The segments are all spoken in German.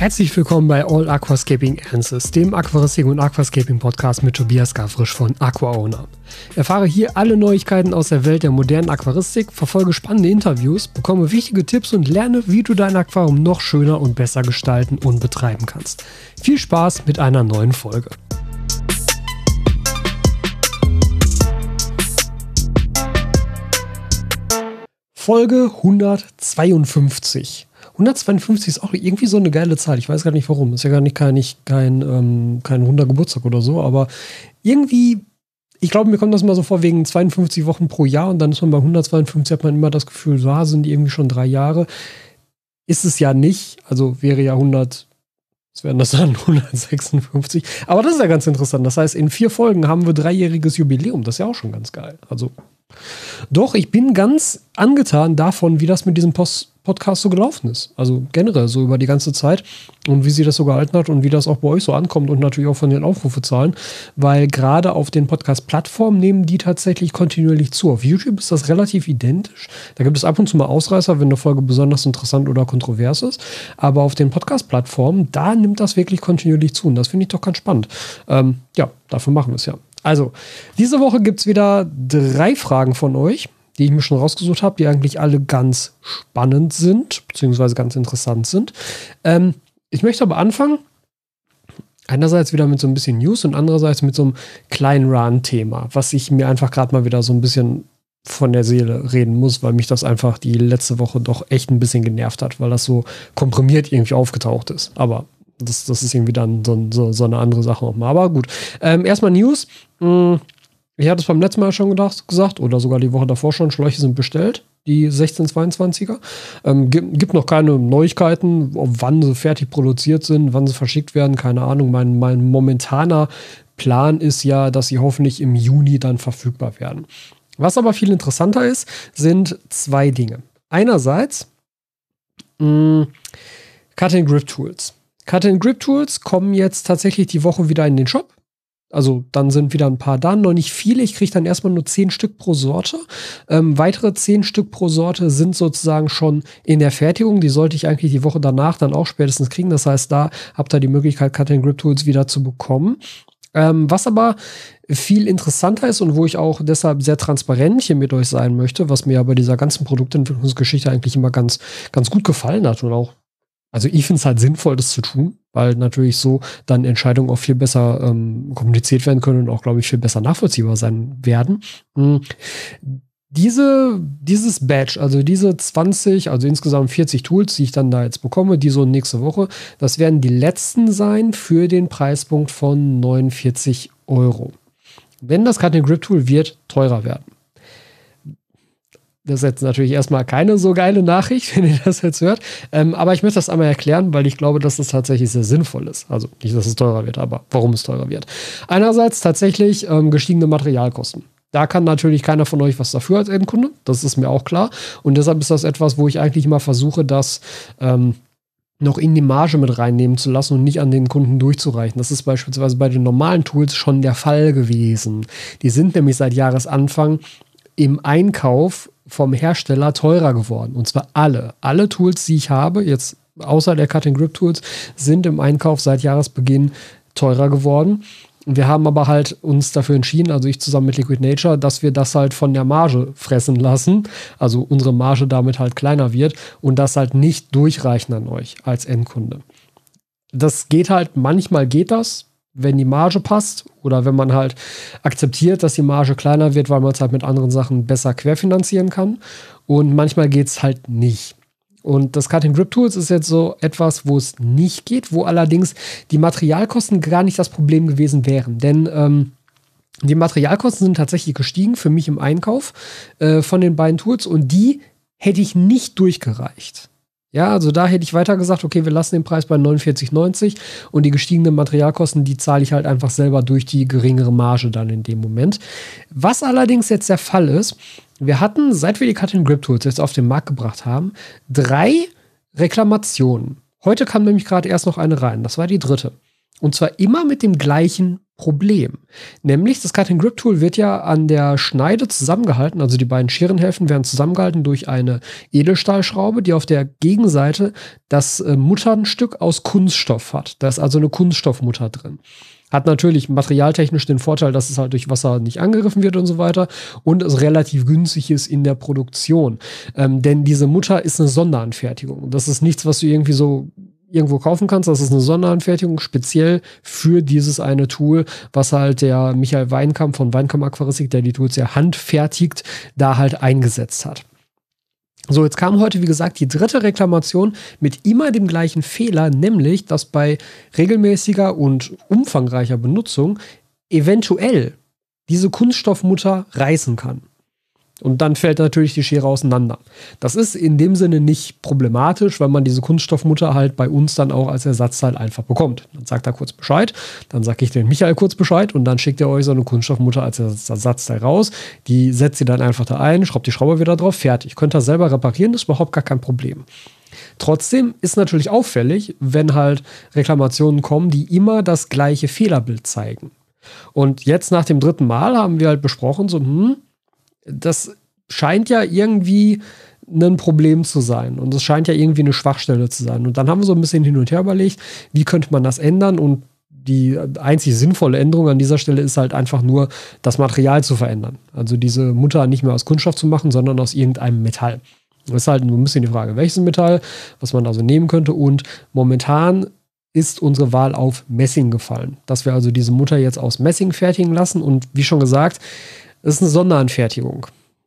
Herzlich willkommen bei All Aquascaping Answers, dem Aquaristik und Aquascaping Podcast mit Tobias Gavrisch von AquaOwner. Erfahre hier alle Neuigkeiten aus der Welt der modernen Aquaristik, verfolge spannende Interviews, bekomme wichtige Tipps und lerne, wie du dein Aquarium noch schöner und besser gestalten und betreiben kannst. Viel Spaß mit einer neuen Folge. Folge 152. 152 ist auch irgendwie so eine geile Zahl. Ich weiß gar nicht warum. Ist ja gar nicht kein, nicht kein, ähm, kein runder Geburtstag oder so, aber irgendwie, ich glaube, mir kommt das mal so vor, wegen 52 Wochen pro Jahr und dann ist man bei 152, hat man immer das Gefühl, so ah, sind die irgendwie schon drei Jahre. Ist es ja nicht. Also wäre ja 100, was wären das dann? 156. Aber das ist ja ganz interessant. Das heißt, in vier Folgen haben wir dreijähriges Jubiläum. Das ist ja auch schon ganz geil. Also, doch, ich bin ganz angetan davon, wie das mit diesem Post Podcast so gelaufen ist. Also generell so über die ganze Zeit und wie sie das so gehalten hat und wie das auch bei euch so ankommt und natürlich auch von den Aufrufezahlen, weil gerade auf den Podcast-Plattformen nehmen die tatsächlich kontinuierlich zu. Auf YouTube ist das relativ identisch. Da gibt es ab und zu mal Ausreißer, wenn eine Folge besonders interessant oder kontrovers ist. Aber auf den Podcast-Plattformen, da nimmt das wirklich kontinuierlich zu und das finde ich doch ganz spannend. Ähm, ja, dafür machen wir es ja. Also, diese Woche gibt es wieder drei Fragen von euch die ich mir schon rausgesucht habe, die eigentlich alle ganz spannend sind, beziehungsweise ganz interessant sind. Ähm, ich möchte aber anfangen, einerseits wieder mit so ein bisschen News und andererseits mit so einem kleinen Run-Thema, was ich mir einfach gerade mal wieder so ein bisschen von der Seele reden muss, weil mich das einfach die letzte Woche doch echt ein bisschen genervt hat, weil das so komprimiert irgendwie aufgetaucht ist. Aber das, das ist irgendwie dann so, so, so eine andere Sache nochmal. Aber gut. Ähm, erstmal News. Hm ich hatte es beim letzten Mal schon gedacht, gesagt, oder sogar die Woche davor schon, Schläuche sind bestellt, die 1622er. Ähm, gibt, noch keine Neuigkeiten, wann sie fertig produziert sind, wann sie verschickt werden, keine Ahnung. Mein, mein momentaner Plan ist ja, dass sie hoffentlich im Juni dann verfügbar werden. Was aber viel interessanter ist, sind zwei Dinge. Einerseits mh, Cut Grip Tools. Cut Grip Tools kommen jetzt tatsächlich die Woche wieder in den Shop. Also dann sind wieder ein paar da, noch nicht viele. Ich kriege dann erstmal nur zehn Stück pro Sorte. Ähm, weitere zehn Stück pro Sorte sind sozusagen schon in der Fertigung. Die sollte ich eigentlich die Woche danach dann auch spätestens kriegen. Das heißt, da habt ihr die Möglichkeit, Cut Grip Tools wieder zu bekommen. Ähm, was aber viel interessanter ist und wo ich auch deshalb sehr transparent hier mit euch sein möchte, was mir ja bei dieser ganzen Produktentwicklungsgeschichte eigentlich immer ganz, ganz gut gefallen hat und auch also ich finde es halt sinnvoll, das zu tun, weil natürlich so dann Entscheidungen auch viel besser ähm, kommuniziert werden können und auch, glaube ich, viel besser nachvollziehbar sein werden. Mhm. Diese, dieses Badge, also diese 20, also insgesamt 40 Tools, die ich dann da jetzt bekomme, die so nächste Woche, das werden die letzten sein für den Preispunkt von 49 Euro. Wenn das Cutting Grip Tool wird teurer werden. Das ist jetzt natürlich erstmal keine so geile Nachricht, wenn ihr das jetzt hört. Ähm, aber ich möchte das einmal erklären, weil ich glaube, dass das tatsächlich sehr sinnvoll ist. Also nicht, dass es teurer wird, aber warum es teurer wird. Einerseits tatsächlich ähm, gestiegene Materialkosten. Da kann natürlich keiner von euch was dafür als Endkunde. Das ist mir auch klar. Und deshalb ist das etwas, wo ich eigentlich immer versuche, das ähm, noch in die Marge mit reinnehmen zu lassen und nicht an den Kunden durchzureichen. Das ist beispielsweise bei den normalen Tools schon der Fall gewesen. Die sind nämlich seit Jahresanfang im Einkauf vom Hersteller teurer geworden. Und zwar alle. Alle Tools, die ich habe, jetzt außer der Cutting Grip Tools, sind im Einkauf seit Jahresbeginn teurer geworden. Wir haben aber halt uns dafür entschieden, also ich zusammen mit Liquid Nature, dass wir das halt von der Marge fressen lassen. Also unsere Marge damit halt kleiner wird und das halt nicht durchreichen an euch als Endkunde. Das geht halt, manchmal geht das, wenn die Marge passt oder wenn man halt akzeptiert, dass die Marge kleiner wird, weil man es halt mit anderen Sachen besser querfinanzieren kann. Und manchmal geht es halt nicht. Und das Cutting Grip Tools ist jetzt so etwas, wo es nicht geht, wo allerdings die Materialkosten gar nicht das Problem gewesen wären. Denn ähm, die Materialkosten sind tatsächlich gestiegen für mich im Einkauf äh, von den beiden Tools und die hätte ich nicht durchgereicht. Ja, also da hätte ich weiter gesagt, okay, wir lassen den Preis bei 49,90 und die gestiegenen Materialkosten, die zahle ich halt einfach selber durch die geringere Marge dann in dem Moment. Was allerdings jetzt der Fall ist, wir hatten, seit wir die Cut Grip Tools jetzt auf den Markt gebracht haben, drei Reklamationen. Heute kam nämlich gerade erst noch eine rein. Das war die dritte. Und zwar immer mit dem gleichen Problem. Nämlich, das Cutting Grip Tool wird ja an der Schneide zusammengehalten, also die beiden Scherenhälften werden zusammengehalten durch eine Edelstahlschraube, die auf der Gegenseite das äh, Mutternstück aus Kunststoff hat. Da ist also eine Kunststoffmutter drin. Hat natürlich materialtechnisch den Vorteil, dass es halt durch Wasser nicht angegriffen wird und so weiter und es relativ günstig ist in der Produktion. Ähm, denn diese Mutter ist eine Sonderanfertigung. Das ist nichts, was du irgendwie so irgendwo kaufen kannst. Das ist eine Sonderanfertigung speziell für dieses eine Tool, was halt der Michael Weinkamp von Weinkamp Aquaristik, der die Tools ja handfertigt, da halt eingesetzt hat. So, jetzt kam heute, wie gesagt, die dritte Reklamation mit immer dem gleichen Fehler, nämlich, dass bei regelmäßiger und umfangreicher Benutzung eventuell diese Kunststoffmutter reißen kann. Und dann fällt natürlich die Schere auseinander. Das ist in dem Sinne nicht problematisch, weil man diese Kunststoffmutter halt bei uns dann auch als Ersatzteil einfach bekommt. Dann sagt er kurz Bescheid, dann sage ich den Michael kurz Bescheid und dann schickt er euch so eine Kunststoffmutter als Ersatzteil raus. Die setzt ihr dann einfach da ein, schraubt die Schraube wieder drauf, fertig. Könnt ihr selber reparieren, ist überhaupt gar kein Problem. Trotzdem ist natürlich auffällig, wenn halt Reklamationen kommen, die immer das gleiche Fehlerbild zeigen. Und jetzt nach dem dritten Mal haben wir halt besprochen, so, hm, das scheint ja irgendwie ein Problem zu sein. Und es scheint ja irgendwie eine Schwachstelle zu sein. Und dann haben wir so ein bisschen hin und her überlegt, wie könnte man das ändern? Und die einzig sinnvolle Änderung an dieser Stelle ist halt einfach nur, das Material zu verändern. Also diese Mutter nicht mehr aus Kunststoff zu machen, sondern aus irgendeinem Metall. Das ist halt nur ein bisschen die Frage, welches Metall, was man also nehmen könnte. Und momentan ist unsere Wahl auf Messing gefallen. Dass wir also diese Mutter jetzt aus Messing fertigen lassen. Und wie schon gesagt, das ist eine Sonderanfertigung,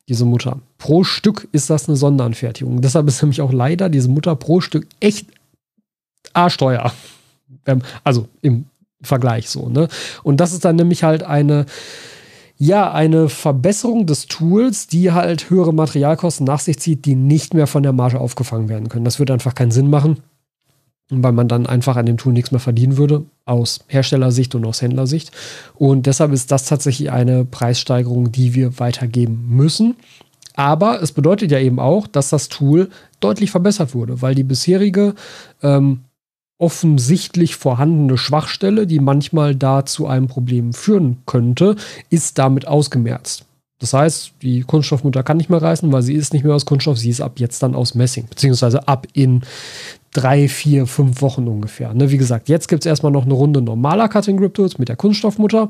diese Mutter. Pro Stück ist das eine Sonderanfertigung. Deshalb ist nämlich auch leider diese Mutter pro Stück echt arschteuer. Ähm, also im Vergleich so, ne? Und das ist dann nämlich halt eine, ja, eine Verbesserung des Tools, die halt höhere Materialkosten nach sich zieht, die nicht mehr von der Marge aufgefangen werden können. Das würde einfach keinen Sinn machen weil man dann einfach an dem Tool nichts mehr verdienen würde, aus Herstellersicht und aus Händlersicht. Und deshalb ist das tatsächlich eine Preissteigerung, die wir weitergeben müssen. Aber es bedeutet ja eben auch, dass das Tool deutlich verbessert wurde, weil die bisherige ähm, offensichtlich vorhandene Schwachstelle, die manchmal da zu einem Problem führen könnte, ist damit ausgemerzt. Das heißt, die Kunststoffmutter kann nicht mehr reißen, weil sie ist nicht mehr aus Kunststoff, sie ist ab jetzt dann aus Messing, beziehungsweise ab in drei, vier, fünf Wochen ungefähr. Ne, wie gesagt, jetzt gibt es erstmal noch eine Runde normaler Cutting Grip Tools mit der Kunststoffmutter.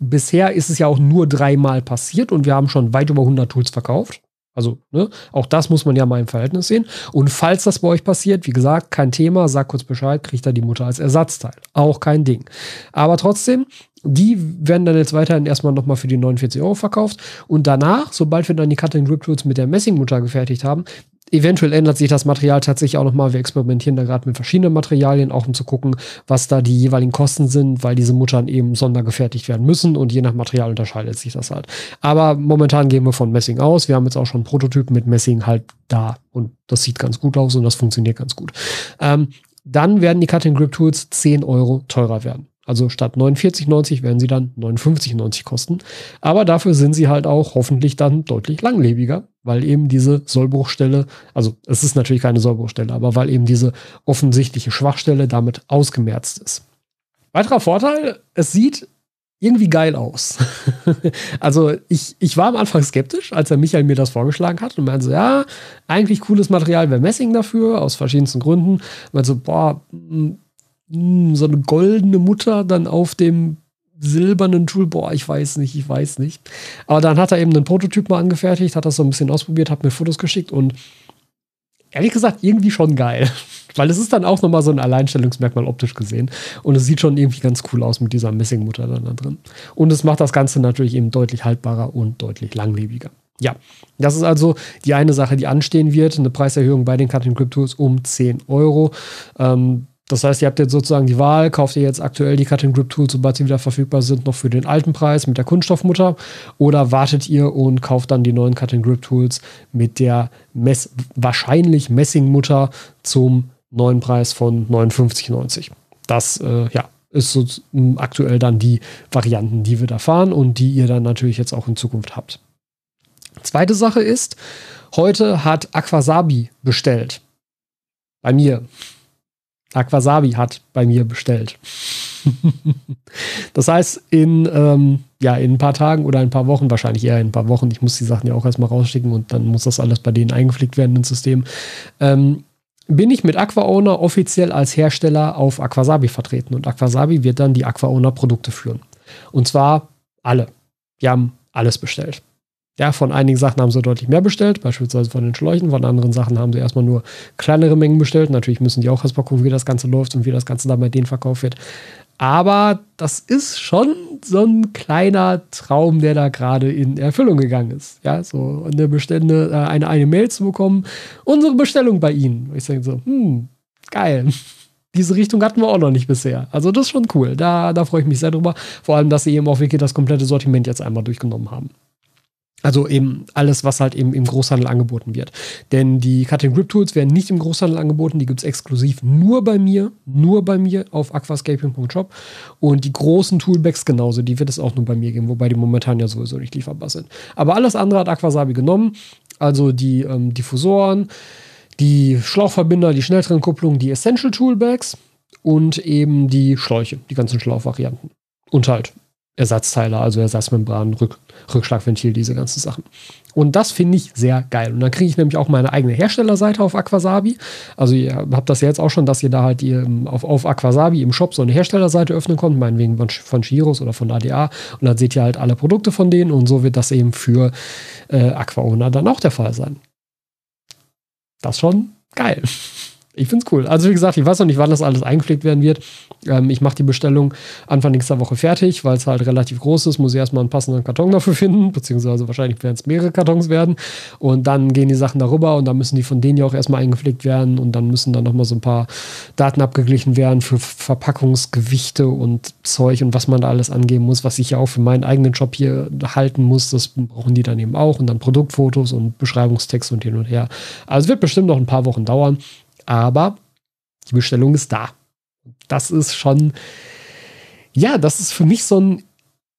Bisher ist es ja auch nur dreimal passiert und wir haben schon weit über 100 Tools verkauft. Also, ne, auch das muss man ja mal im Verhältnis sehen. Und falls das bei euch passiert, wie gesagt, kein Thema, sag kurz Bescheid, kriegt er die Mutter als Ersatzteil. Auch kein Ding. Aber trotzdem, die werden dann jetzt weiterhin erstmal nochmal für die 49 Euro verkauft. Und danach, sobald wir dann die Cutting Grip Tools mit der Messingmutter gefertigt haben, eventuell ändert sich das Material tatsächlich auch nochmal. Wir experimentieren da gerade mit verschiedenen Materialien, auch um zu gucken, was da die jeweiligen Kosten sind, weil diese Muttern eben sondergefertigt werden müssen und je nach Material unterscheidet sich das halt. Aber momentan gehen wir von Messing aus. Wir haben jetzt auch schon Prototypen mit Messing halt da und das sieht ganz gut aus und das funktioniert ganz gut. Ähm, dann werden die Cutting Grip Tools 10 Euro teurer werden. Also statt 49,90 werden sie dann 59,90 kosten. Aber dafür sind sie halt auch hoffentlich dann deutlich langlebiger, weil eben diese Sollbruchstelle, also es ist natürlich keine Sollbruchstelle, aber weil eben diese offensichtliche Schwachstelle damit ausgemerzt ist. Weiterer Vorteil, es sieht irgendwie geil aus. also ich, ich war am Anfang skeptisch, als der Michael mir das vorgeschlagen hat und meinte so, ja, eigentlich cooles Material wäre Messing dafür, aus verschiedensten Gründen. Und meinte so, boah, hm, so eine goldene Mutter dann auf dem silbernen Tool, boah, ich weiß nicht, ich weiß nicht. Aber dann hat er eben einen Prototyp mal angefertigt, hat das so ein bisschen ausprobiert, hat mir Fotos geschickt und ehrlich gesagt irgendwie schon geil. Weil es ist dann auch nochmal so ein Alleinstellungsmerkmal optisch gesehen. Und es sieht schon irgendwie ganz cool aus mit dieser Messingmutter dann da drin. Und es macht das Ganze natürlich eben deutlich haltbarer und deutlich langlebiger. Ja, das ist also die eine Sache, die anstehen wird. Eine Preiserhöhung bei den Cutting Grip Tools um 10 Euro. Ähm, das heißt, ihr habt jetzt sozusagen die Wahl, kauft ihr jetzt aktuell die Cutting Grip Tools, sobald sie wieder verfügbar sind, noch für den alten Preis mit der Kunststoffmutter oder wartet ihr und kauft dann die neuen Cutting Grip Tools mit der Mess wahrscheinlich Messingmutter zum neuen Preis von 59,90. Das äh, ja, ist so aktuell dann die Varianten, die wir da fahren und die ihr dann natürlich jetzt auch in Zukunft habt. Zweite Sache ist, heute hat Aquasabi bestellt. Bei mir. Aquasabi hat bei mir bestellt. Das heißt, in, ähm, ja, in ein paar Tagen oder ein paar Wochen, wahrscheinlich eher in ein paar Wochen, ich muss die Sachen ja auch erstmal rausschicken und dann muss das alles bei denen eingepflegt werden ins System, ähm, bin ich mit AquaOwner offiziell als Hersteller auf Aquasabi vertreten. Und Aquasabi wird dann die AquaOwner Produkte führen. Und zwar alle. Wir haben alles bestellt. Ja, von einigen Sachen haben sie deutlich mehr bestellt, beispielsweise von den Schläuchen. Von anderen Sachen haben sie erstmal nur kleinere Mengen bestellt. Natürlich müssen die auch erstmal gucken, wie das Ganze läuft und wie das Ganze dann bei denen verkauft wird. Aber das ist schon so ein kleiner Traum, der da gerade in Erfüllung gegangen ist. Ja, so eine Bestände, äh, eine, eine Mail zu bekommen, unsere Bestellung bei Ihnen. Ich sage so, hm, geil. Diese Richtung hatten wir auch noch nicht bisher. Also das ist schon cool. Da, da freue ich mich sehr drüber. Vor allem, dass sie eben auch wirklich das komplette Sortiment jetzt einmal durchgenommen haben. Also eben alles, was halt eben im Großhandel angeboten wird. Denn die Cutting Grip Tools werden nicht im Großhandel angeboten, die gibt es exklusiv nur bei mir, nur bei mir auf aquascaping.shop. Und die großen Toolbags genauso, die wird es auch nur bei mir geben, wobei die momentan ja sowieso nicht lieferbar sind. Aber alles andere hat Aquasabi genommen, also die ähm, Diffusoren, die Schlauchverbinder, die Schnelltrennkupplung, die Essential Toolbags und eben die Schläuche, die ganzen Schlauchvarianten. Und halt Ersatzteile, also Ersatzmembran, Rück, Rückschlagventil, diese ganzen Sachen. Und das finde ich sehr geil. Und dann kriege ich nämlich auch meine eigene Herstellerseite auf Aquasabi. Also ihr habt das ja jetzt auch schon, dass ihr da halt ihr auf, auf Aquasabi im Shop so eine Herstellerseite öffnen könnt, meinetwegen von, von Shiros oder von ADA. Und dann seht ihr halt alle Produkte von denen und so wird das eben für äh, Aquaona dann auch der Fall sein. Das schon geil. Ich finde es cool. Also wie gesagt, ich weiß noch nicht, wann das alles eingepflegt werden wird. Ähm, ich mache die Bestellung Anfang nächster Woche fertig, weil es halt relativ groß ist. Muss ich erstmal einen passenden Karton dafür finden, beziehungsweise wahrscheinlich werden es mehrere Kartons werden. Und dann gehen die Sachen darüber und dann müssen die von denen ja auch erstmal eingepflegt werden und dann müssen dann nochmal so ein paar Daten abgeglichen werden für Verpackungsgewichte und Zeug und was man da alles angeben muss, was ich ja auch für meinen eigenen Job hier halten muss. Das brauchen die dann eben auch und dann Produktfotos und Beschreibungstext und hin und her. Also es wird bestimmt noch ein paar Wochen dauern aber die Bestellung ist da. Das ist schon, ja, das ist für mich so ein,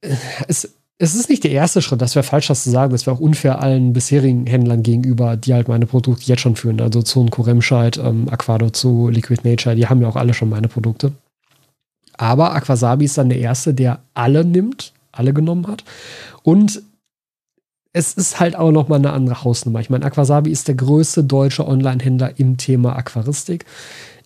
äh, es, es ist nicht der erste Schritt, das wäre falsch, das zu sagen, das wäre auch unfair allen bisherigen Händlern gegenüber, die halt meine Produkte jetzt schon führen. Also zu Kuremscheid, ähm, Aquado zu Liquid Nature, die haben ja auch alle schon meine Produkte. Aber Aquasabi ist dann der erste, der alle nimmt, alle genommen hat. Und es ist halt auch noch mal eine andere Hausnummer. Ich meine, Aquasabi ist der größte deutsche Online-Händler im Thema Aquaristik.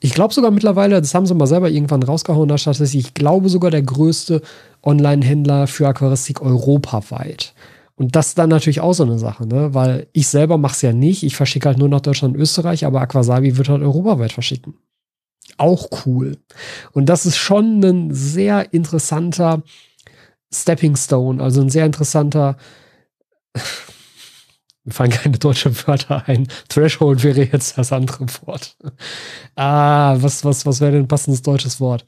Ich glaube sogar mittlerweile, das haben sie mal selber irgendwann rausgehauen, da Statistik, ich glaube sogar der größte Online-Händler für Aquaristik europaweit. Und das ist dann natürlich auch so eine Sache, ne? Weil ich selber mache es ja nicht. Ich verschicke halt nur nach Deutschland und Österreich, aber Aquasabi wird halt europaweit verschicken. Auch cool. Und das ist schon ein sehr interessanter Stepping Stone, also ein sehr interessanter mir fallen keine deutschen Wörter ein. Threshold wäre jetzt das andere Wort. Ah, was, was, was wäre denn ein passendes deutsches Wort?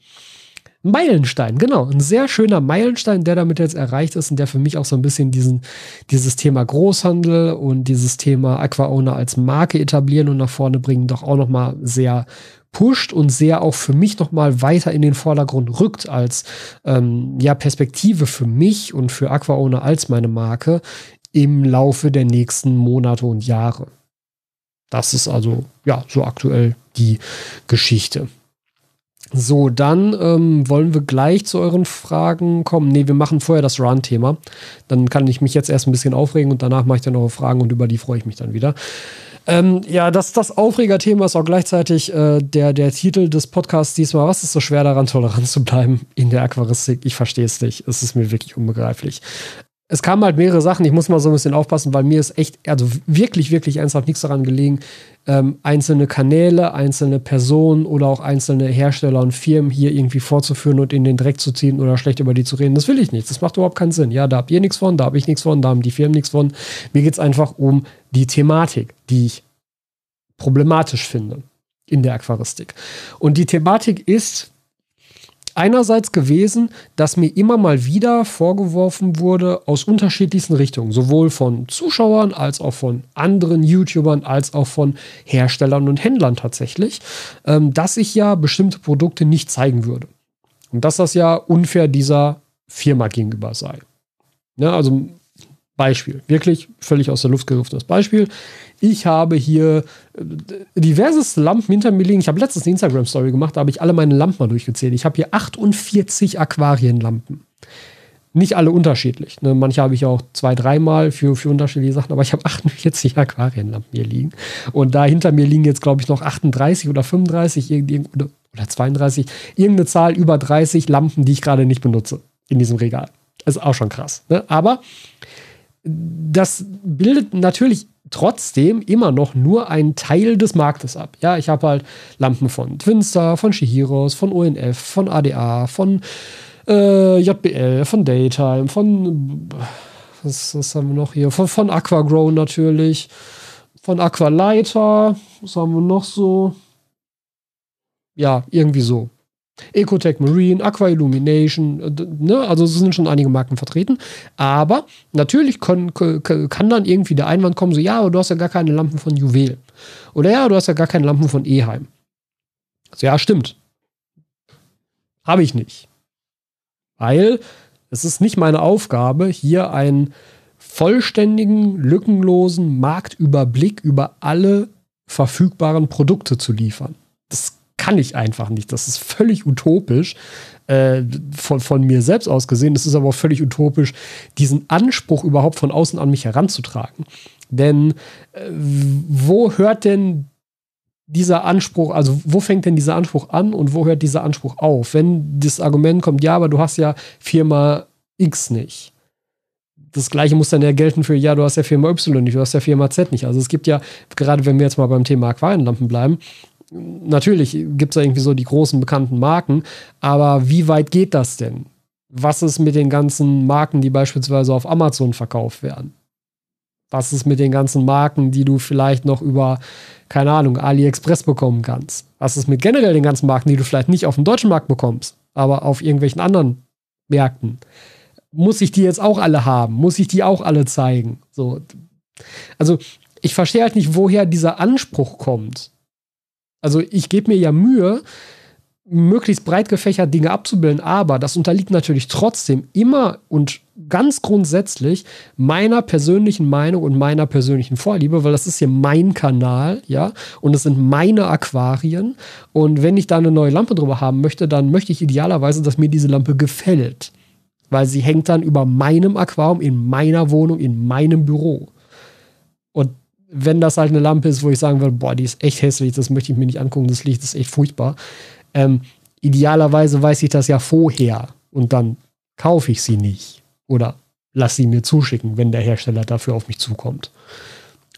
Meilenstein, genau. Ein sehr schöner Meilenstein, der damit jetzt erreicht ist und der für mich auch so ein bisschen diesen, dieses Thema Großhandel und dieses Thema Aquaona als Marke etablieren und nach vorne bringen doch auch nochmal sehr pusht und sehr auch für mich nochmal weiter in den Vordergrund rückt als ähm, ja, Perspektive für mich und für Aquaona als meine Marke im Laufe der nächsten Monate und Jahre. Das ist also ja so aktuell die Geschichte. So, dann ähm, wollen wir gleich zu euren Fragen kommen. Ne, wir machen vorher das Run-Thema. Dann kann ich mich jetzt erst ein bisschen aufregen und danach mache ich dann eure Fragen und über die freue ich mich dann wieder. Ähm, ja, das, das Aufregerthema ist auch gleichzeitig äh, der, der Titel des Podcasts diesmal. Was ist so schwer daran, tolerant zu bleiben in der Aquaristik? Ich verstehe es nicht. Es ist mir wirklich unbegreiflich es kamen halt mehrere Sachen. Ich muss mal so ein bisschen aufpassen, weil mir ist echt, also wirklich, wirklich ernsthaft nichts daran gelegen, ähm, einzelne Kanäle, einzelne Personen oder auch einzelne Hersteller und Firmen hier irgendwie vorzuführen und in den Dreck zu ziehen oder schlecht über die zu reden. Das will ich nicht. Das macht überhaupt keinen Sinn. Ja, da habt ihr nichts von, da habe ich nichts von, da haben die Firmen nichts von. Mir geht es einfach um die Thematik, die ich problematisch finde in der Aquaristik. Und die Thematik ist, einerseits gewesen, dass mir immer mal wieder vorgeworfen wurde aus unterschiedlichsten Richtungen, sowohl von Zuschauern als auch von anderen YouTubern als auch von Herstellern und Händlern tatsächlich, ähm, dass ich ja bestimmte Produkte nicht zeigen würde. Und dass das ja unfair dieser Firma gegenüber sei. Ja, ne, also Beispiel, wirklich völlig aus der Luft gegriffenes Beispiel. Ich habe hier äh, diverseste Lampen hinter mir liegen. Ich habe letztens eine Instagram-Story gemacht, da habe ich alle meine Lampen mal durchgezählt. Ich habe hier 48 Aquarienlampen. Nicht alle unterschiedlich. Ne? Manche habe ich auch zwei, dreimal für, für unterschiedliche Sachen, aber ich habe 48 Aquarienlampen hier liegen. Und da hinter mir liegen jetzt, glaube ich, noch 38 oder 35 oder, oder 32, irgendeine Zahl über 30 Lampen, die ich gerade nicht benutze in diesem Regal. Das ist auch schon krass. Ne? Aber das bildet natürlich trotzdem immer noch nur einen Teil des Marktes ab. Ja, ich habe halt Lampen von Twinstar, von Shihiros, von ONF, von ADA, von äh, JBL, von Daytime, von was, was haben wir noch hier? Von, von Aquagrow natürlich, von Aqualighter, was haben wir noch so? Ja, irgendwie so. Ecotech Marine, Aqua Illumination, ne? also sind schon einige Marken vertreten. Aber natürlich kann, kann dann irgendwie der Einwand kommen, so ja, aber du hast ja gar keine Lampen von Juwel. Oder ja, du hast ja gar keine Lampen von Eheim. Also ja, stimmt. Habe ich nicht. Weil es ist nicht meine Aufgabe, hier einen vollständigen, lückenlosen Marktüberblick über alle verfügbaren Produkte zu liefern. Das kann ich einfach nicht. Das ist völlig utopisch. Äh, von, von mir selbst aus gesehen. Es ist aber auch völlig utopisch, diesen Anspruch überhaupt von außen an mich heranzutragen. Denn äh, wo hört denn dieser Anspruch, also wo fängt denn dieser Anspruch an und wo hört dieser Anspruch auf? Wenn das Argument kommt, ja, aber du hast ja Firma X nicht. Das gleiche muss dann ja gelten für, ja, du hast ja Firma Y nicht, du hast ja Firma Z nicht. Also es gibt ja, gerade wenn wir jetzt mal beim Thema Aquarienlampen bleiben, natürlich gibt es da irgendwie so die großen bekannten Marken, aber wie weit geht das denn? Was ist mit den ganzen Marken, die beispielsweise auf Amazon verkauft werden? Was ist mit den ganzen Marken, die du vielleicht noch über, keine Ahnung, AliExpress bekommen kannst? Was ist mit generell den ganzen Marken, die du vielleicht nicht auf dem deutschen Markt bekommst, aber auf irgendwelchen anderen Märkten? Muss ich die jetzt auch alle haben? Muss ich die auch alle zeigen? So. Also, ich verstehe halt nicht, woher dieser Anspruch kommt. Also ich gebe mir ja Mühe, möglichst breit gefächert Dinge abzubilden, aber das unterliegt natürlich trotzdem immer und ganz grundsätzlich meiner persönlichen Meinung und meiner persönlichen Vorliebe, weil das ist hier mein Kanal, ja, und es sind meine Aquarien und wenn ich da eine neue Lampe drüber haben möchte, dann möchte ich idealerweise, dass mir diese Lampe gefällt, weil sie hängt dann über meinem Aquarium in meiner Wohnung, in meinem Büro. Und wenn das halt eine Lampe ist, wo ich sagen würde, boah, die ist echt hässlich, das möchte ich mir nicht angucken, das Licht ist echt furchtbar. Ähm, idealerweise weiß ich das ja vorher und dann kaufe ich sie nicht oder lass sie mir zuschicken, wenn der Hersteller dafür auf mich zukommt.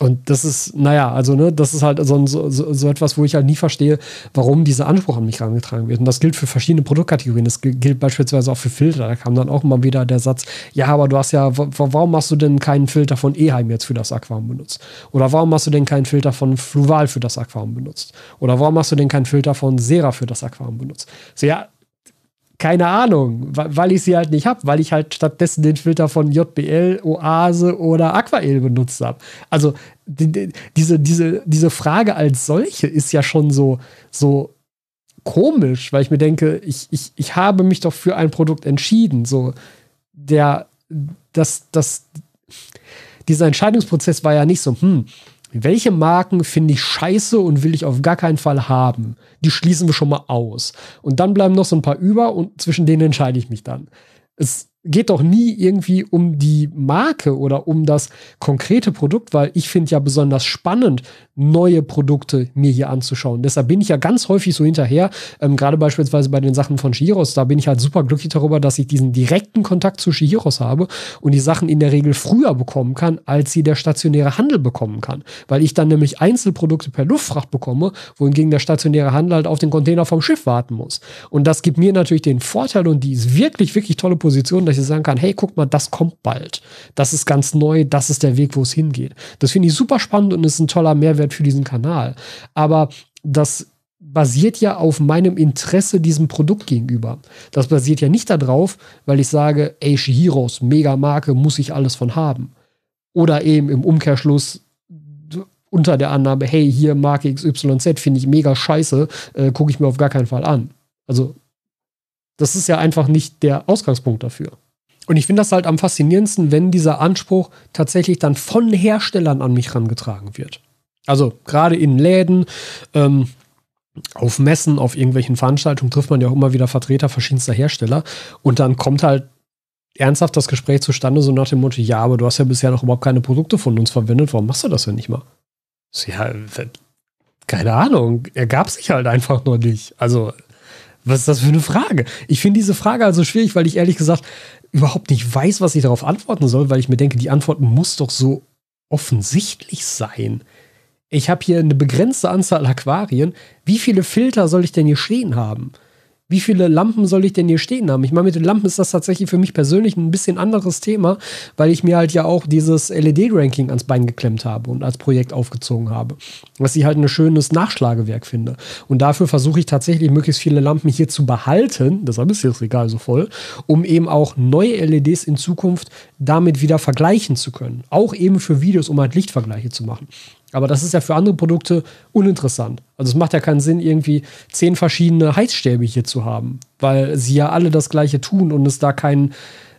Und das ist, naja, also, ne, das ist halt so, so, so etwas, wo ich halt nie verstehe, warum dieser Anspruch an mich herangetragen wird. Und das gilt für verschiedene Produktkategorien. Das gilt beispielsweise auch für Filter. Da kam dann auch immer wieder der Satz, ja, aber du hast ja, warum hast du denn keinen Filter von Eheim jetzt für das Aquarium benutzt? Oder warum hast du denn keinen Filter von Fluval für das Aquarium benutzt? Oder warum hast du denn keinen Filter von Sera für das Aquarium benutzt? So, ja, keine Ahnung, weil ich sie halt nicht habe, weil ich halt stattdessen den Filter von JBL, Oase oder Aquael benutzt habe. Also die, die, diese, diese, diese Frage als solche ist ja schon so, so komisch, weil ich mir denke, ich, ich, ich habe mich doch für ein Produkt entschieden. So, der, das, das, dieser Entscheidungsprozess war ja nicht so, hm, welche Marken finde ich scheiße und will ich auf gar keinen Fall haben? Die schließen wir schon mal aus. Und dann bleiben noch so ein paar über und zwischen denen entscheide ich mich dann. Es geht doch nie irgendwie um die Marke oder um das konkrete Produkt, weil ich finde ja besonders spannend, neue Produkte mir hier anzuschauen. Deshalb bin ich ja ganz häufig so hinterher, ähm, gerade beispielsweise bei den Sachen von Shihiros, da bin ich halt super glücklich darüber, dass ich diesen direkten Kontakt zu Shihiros habe und die Sachen in der Regel früher bekommen kann, als sie der stationäre Handel bekommen kann. Weil ich dann nämlich Einzelprodukte per Luftfracht bekomme, wohingegen der stationäre Handel halt auf den Container vom Schiff warten muss. Und das gibt mir natürlich den Vorteil und die ist wirklich, wirklich tolle Position, dass ich sagen kann, hey, guck mal, das kommt bald. Das ist ganz neu, das ist der Weg, wo es hingeht. Das finde ich super spannend und ist ein toller Mehrwert für diesen Kanal. Aber das basiert ja auf meinem Interesse diesem Produkt gegenüber. Das basiert ja nicht darauf, weil ich sage, ey, Shihiros, mega Marke, muss ich alles von haben. Oder eben im Umkehrschluss unter der Annahme, hey, hier Marke XYZ finde ich mega scheiße, äh, gucke ich mir auf gar keinen Fall an. Also, das ist ja einfach nicht der Ausgangspunkt dafür. Und ich finde das halt am faszinierendsten, wenn dieser Anspruch tatsächlich dann von Herstellern an mich rangetragen wird. Also gerade in Läden, ähm, auf Messen, auf irgendwelchen Veranstaltungen trifft man ja auch immer wieder Vertreter verschiedenster Hersteller. Und dann kommt halt ernsthaft das Gespräch zustande, so nach dem Motto, ja, aber du hast ja bisher noch überhaupt keine Produkte von uns verwendet, warum machst du das denn nicht mal? Ja, keine Ahnung, er gab sich halt einfach noch nicht. Also, was ist das für eine Frage? Ich finde diese Frage also schwierig, weil ich ehrlich gesagt überhaupt nicht weiß, was ich darauf antworten soll, weil ich mir denke, die Antwort muss doch so offensichtlich sein. Ich habe hier eine begrenzte Anzahl Aquarien. Wie viele Filter soll ich denn hier stehen haben? Wie viele Lampen soll ich denn hier stehen haben? Ich meine, mit den Lampen ist das tatsächlich für mich persönlich ein bisschen anderes Thema, weil ich mir halt ja auch dieses LED-Ranking ans Bein geklemmt habe und als Projekt aufgezogen habe. Was ich halt ein schönes Nachschlagewerk finde. Und dafür versuche ich tatsächlich möglichst viele Lampen hier zu behalten, deshalb ist das Regal so voll, um eben auch neue LEDs in Zukunft damit wieder vergleichen zu können. Auch eben für Videos, um halt Lichtvergleiche zu machen. Aber das ist ja für andere Produkte uninteressant. Also es macht ja keinen Sinn, irgendwie zehn verschiedene Heizstäbe hier zu haben, weil sie ja alle das gleiche tun und es da keinen.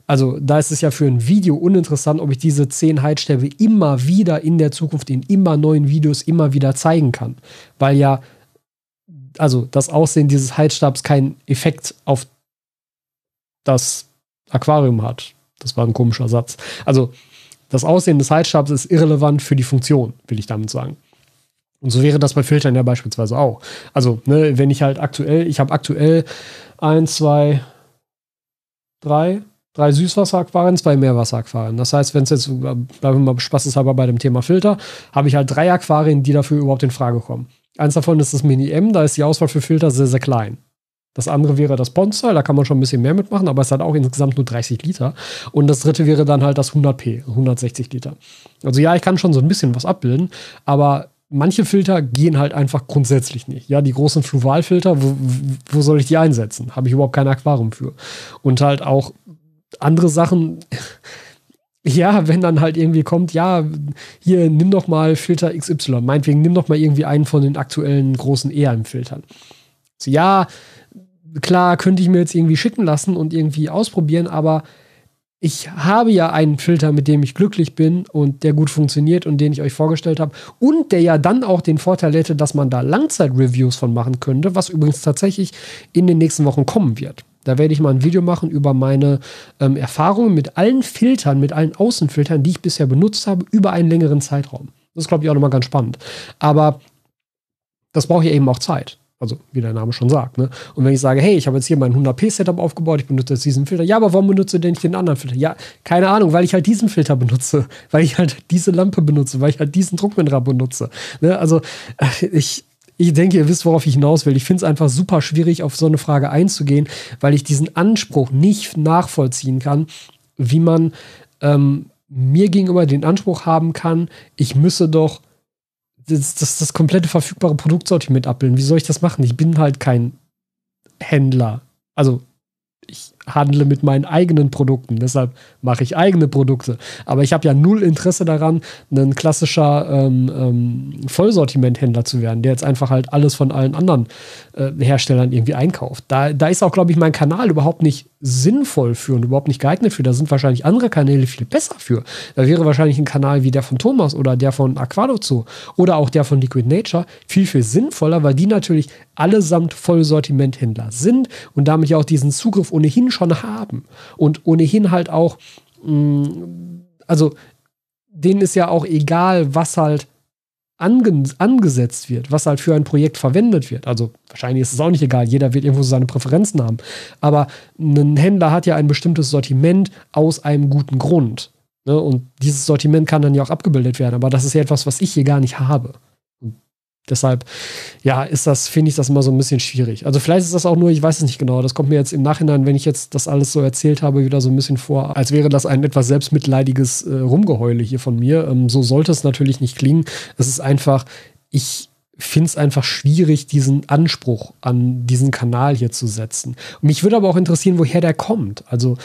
Also da ist es ja für ein Video uninteressant, ob ich diese zehn Heizstäbe immer wieder in der Zukunft in immer neuen Videos immer wieder zeigen kann. Weil ja, also das Aussehen dieses Heizstabs keinen Effekt auf das Aquarium hat. Das war ein komischer Satz. Also das Aussehen des Heizstabs ist irrelevant für die Funktion, will ich damit sagen. Und so wäre das bei Filtern ja beispielsweise auch. Also, ne, wenn ich halt aktuell, ich habe aktuell eins, zwei, drei, drei Süßwasseraquarien, zwei Meerwasseraquarien. Das heißt, wenn es jetzt, bleiben wir mal spaßeshalber bei dem Thema Filter, habe ich halt drei Aquarien, die dafür überhaupt in Frage kommen. Eins davon ist das Mini M, da ist die Auswahl für Filter sehr, sehr klein. Das andere wäre das Pond-Style, da kann man schon ein bisschen mehr mitmachen, aber es hat auch insgesamt nur 30 Liter. Und das dritte wäre dann halt das 100p, 160 Liter. Also ja, ich kann schon so ein bisschen was abbilden, aber manche Filter gehen halt einfach grundsätzlich nicht. Ja, die großen Fluvalfilter, wo, wo soll ich die einsetzen? Habe ich überhaupt kein Aquarium für. Und halt auch andere Sachen. Ja, wenn dann halt irgendwie kommt, ja, hier nimm doch mal Filter XY, meinetwegen nimm doch mal irgendwie einen von den aktuellen großen EM-Filtern. So, ja, klar könnte ich mir jetzt irgendwie schicken lassen und irgendwie ausprobieren, aber ich habe ja einen Filter, mit dem ich glücklich bin und der gut funktioniert und den ich euch vorgestellt habe und der ja dann auch den Vorteil hätte, dass man da Langzeit-Reviews von machen könnte, was übrigens tatsächlich in den nächsten Wochen kommen wird. Da werde ich mal ein Video machen über meine ähm, Erfahrungen mit allen Filtern, mit allen Außenfiltern, die ich bisher benutzt habe, über einen längeren Zeitraum. Das ist, glaube ich, auch nochmal ganz spannend. Aber das braucht ja eben auch Zeit. Also, wie der Name schon sagt. Ne? Und wenn ich sage, hey, ich habe jetzt hier mein 100p-Setup aufgebaut, ich benutze jetzt diesen Filter. Ja, aber warum benutze ich denn nicht den anderen Filter? Ja, keine Ahnung, weil ich halt diesen Filter benutze, weil ich halt diese Lampe benutze, weil ich halt diesen Druckmineral benutze. Ne? Also, äh, ich, ich denke, ihr wisst, worauf ich hinaus will. Ich finde es einfach super schwierig, auf so eine Frage einzugehen, weil ich diesen Anspruch nicht nachvollziehen kann, wie man ähm, mir gegenüber den Anspruch haben kann, ich müsse doch das, das, das komplette verfügbare Produktsortiment abbilden. Wie soll ich das machen? Ich bin halt kein Händler. Also ich handle mit meinen eigenen Produkten, deshalb mache ich eigene Produkte. Aber ich habe ja null Interesse daran, ein klassischer ähm, ähm, Vollsortimenthändler zu werden, der jetzt einfach halt alles von allen anderen äh, Herstellern irgendwie einkauft. Da, da ist auch, glaube ich, mein Kanal überhaupt nicht sinnvoll für und überhaupt nicht geeignet für. Da sind wahrscheinlich andere Kanäle viel besser für. Da wäre wahrscheinlich ein Kanal wie der von Thomas oder der von Aquadozo oder auch der von Liquid Nature viel, viel sinnvoller, weil die natürlich allesamt Vollsortimenthändler sind und damit ja auch diesen Zugriff ohnehin schon haben und ohnehin halt auch, mh, mm, also denen ist ja auch egal, was halt ange angesetzt wird, was halt für ein Projekt verwendet wird. Also wahrscheinlich ist es auch nicht egal, jeder wird irgendwo seine Präferenzen haben. Aber ein Händler hat ja ein bestimmtes Sortiment aus einem guten Grund. Ne? Und dieses Sortiment kann dann ja auch abgebildet werden. Aber das ist ja etwas, was ich hier gar nicht habe. Deshalb, ja, ist das, finde ich das immer so ein bisschen schwierig. Also vielleicht ist das auch nur, ich weiß es nicht genau. Das kommt mir jetzt im Nachhinein, wenn ich jetzt das alles so erzählt habe, wieder so ein bisschen vor, als wäre das ein etwas selbstmitleidiges äh, Rumgeheule hier von mir. Ähm, so sollte es natürlich nicht klingen. Es ist einfach, ich finde es einfach schwierig, diesen Anspruch an diesen Kanal hier zu setzen. Und mich würde aber auch interessieren, woher der kommt. Also,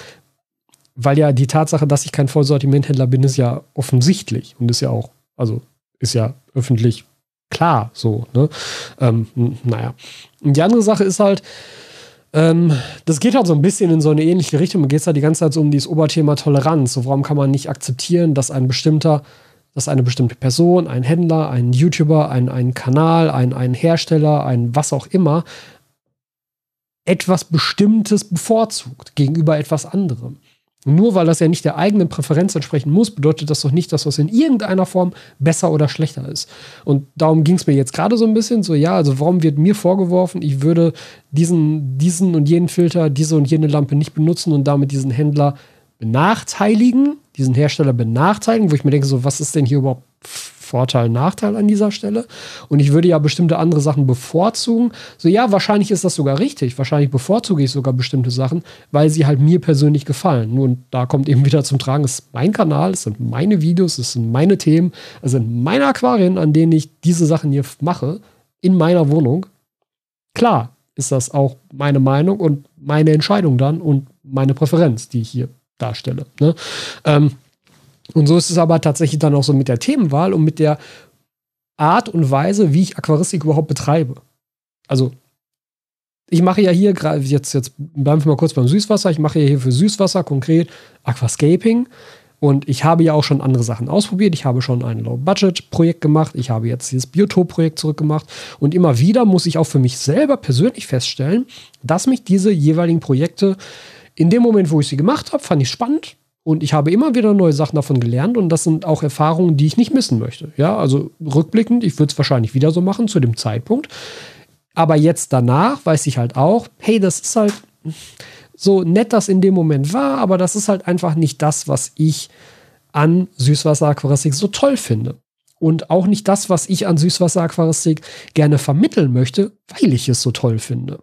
weil ja die Tatsache, dass ich kein Vollsortimenthändler bin, ist ja offensichtlich und ist ja auch, also ist ja öffentlich klar, so, ne? Ähm, naja. Und die andere Sache ist halt, Ähm, das geht halt so ein bisschen in so eine ähnliche Richtung. Man geht es halt die ganze Zeit so um dieses Oberthema Toleranz. So, warum kann man nicht akzeptieren, dass ein bestimmter, dass eine bestimmte Person, ein Händler, ein YouTuber, ein, ein Kanal, ein, ein Hersteller, ein was auch immer, etwas Bestimmtes bevorzugt gegenüber etwas anderem. Nur weil das ja nicht der eigenen Präferenz entsprechen muss, bedeutet das doch nicht, dass das in irgendeiner Form besser oder schlechter ist. Und darum ging es mir jetzt gerade so ein bisschen so, ja, also warum wird mir vorgeworfen, ich würde diesen, diesen und jenen Filter, diese und jene Lampe nicht benutzen und damit diesen Händler benachteiligen, diesen Hersteller benachteiligen, wo ich mir denke, so, was ist denn hier überhaupt Vorteil, Nachteil an dieser Stelle. Und ich würde ja bestimmte andere Sachen bevorzugen. So, ja, wahrscheinlich ist das sogar richtig. Wahrscheinlich bevorzuge ich sogar bestimmte Sachen, weil sie halt mir persönlich gefallen. Nun, da kommt eben wieder zum Tragen, es ist mein Kanal, es sind meine Videos, es sind meine Themen, es sind meine Aquarien, an denen ich diese Sachen hier mache, in meiner Wohnung. Klar ist das auch meine Meinung und meine Entscheidung dann und meine Präferenz, die ich hier darstelle. Ne? Ähm, und so ist es aber tatsächlich dann auch so mit der Themenwahl und mit der Art und Weise, wie ich Aquaristik überhaupt betreibe. Also, ich mache ja hier gerade, jetzt, jetzt bleiben wir mal kurz beim Süßwasser. Ich mache ja hier für Süßwasser konkret Aquascaping. Und ich habe ja auch schon andere Sachen ausprobiert. Ich habe schon ein Low-Budget-Projekt gemacht. Ich habe jetzt dieses Biotop-Projekt zurückgemacht. Und immer wieder muss ich auch für mich selber persönlich feststellen, dass mich diese jeweiligen Projekte in dem Moment, wo ich sie gemacht habe, fand ich spannend. Und ich habe immer wieder neue Sachen davon gelernt und das sind auch Erfahrungen, die ich nicht missen möchte. Ja, also rückblickend, ich würde es wahrscheinlich wieder so machen zu dem Zeitpunkt. Aber jetzt danach weiß ich halt auch, hey, das ist halt so nett, das in dem Moment war, aber das ist halt einfach nicht das, was ich an Süßwasseraquaristik so toll finde. Und auch nicht das, was ich an Süßwasseraquaristik gerne vermitteln möchte, weil ich es so toll finde.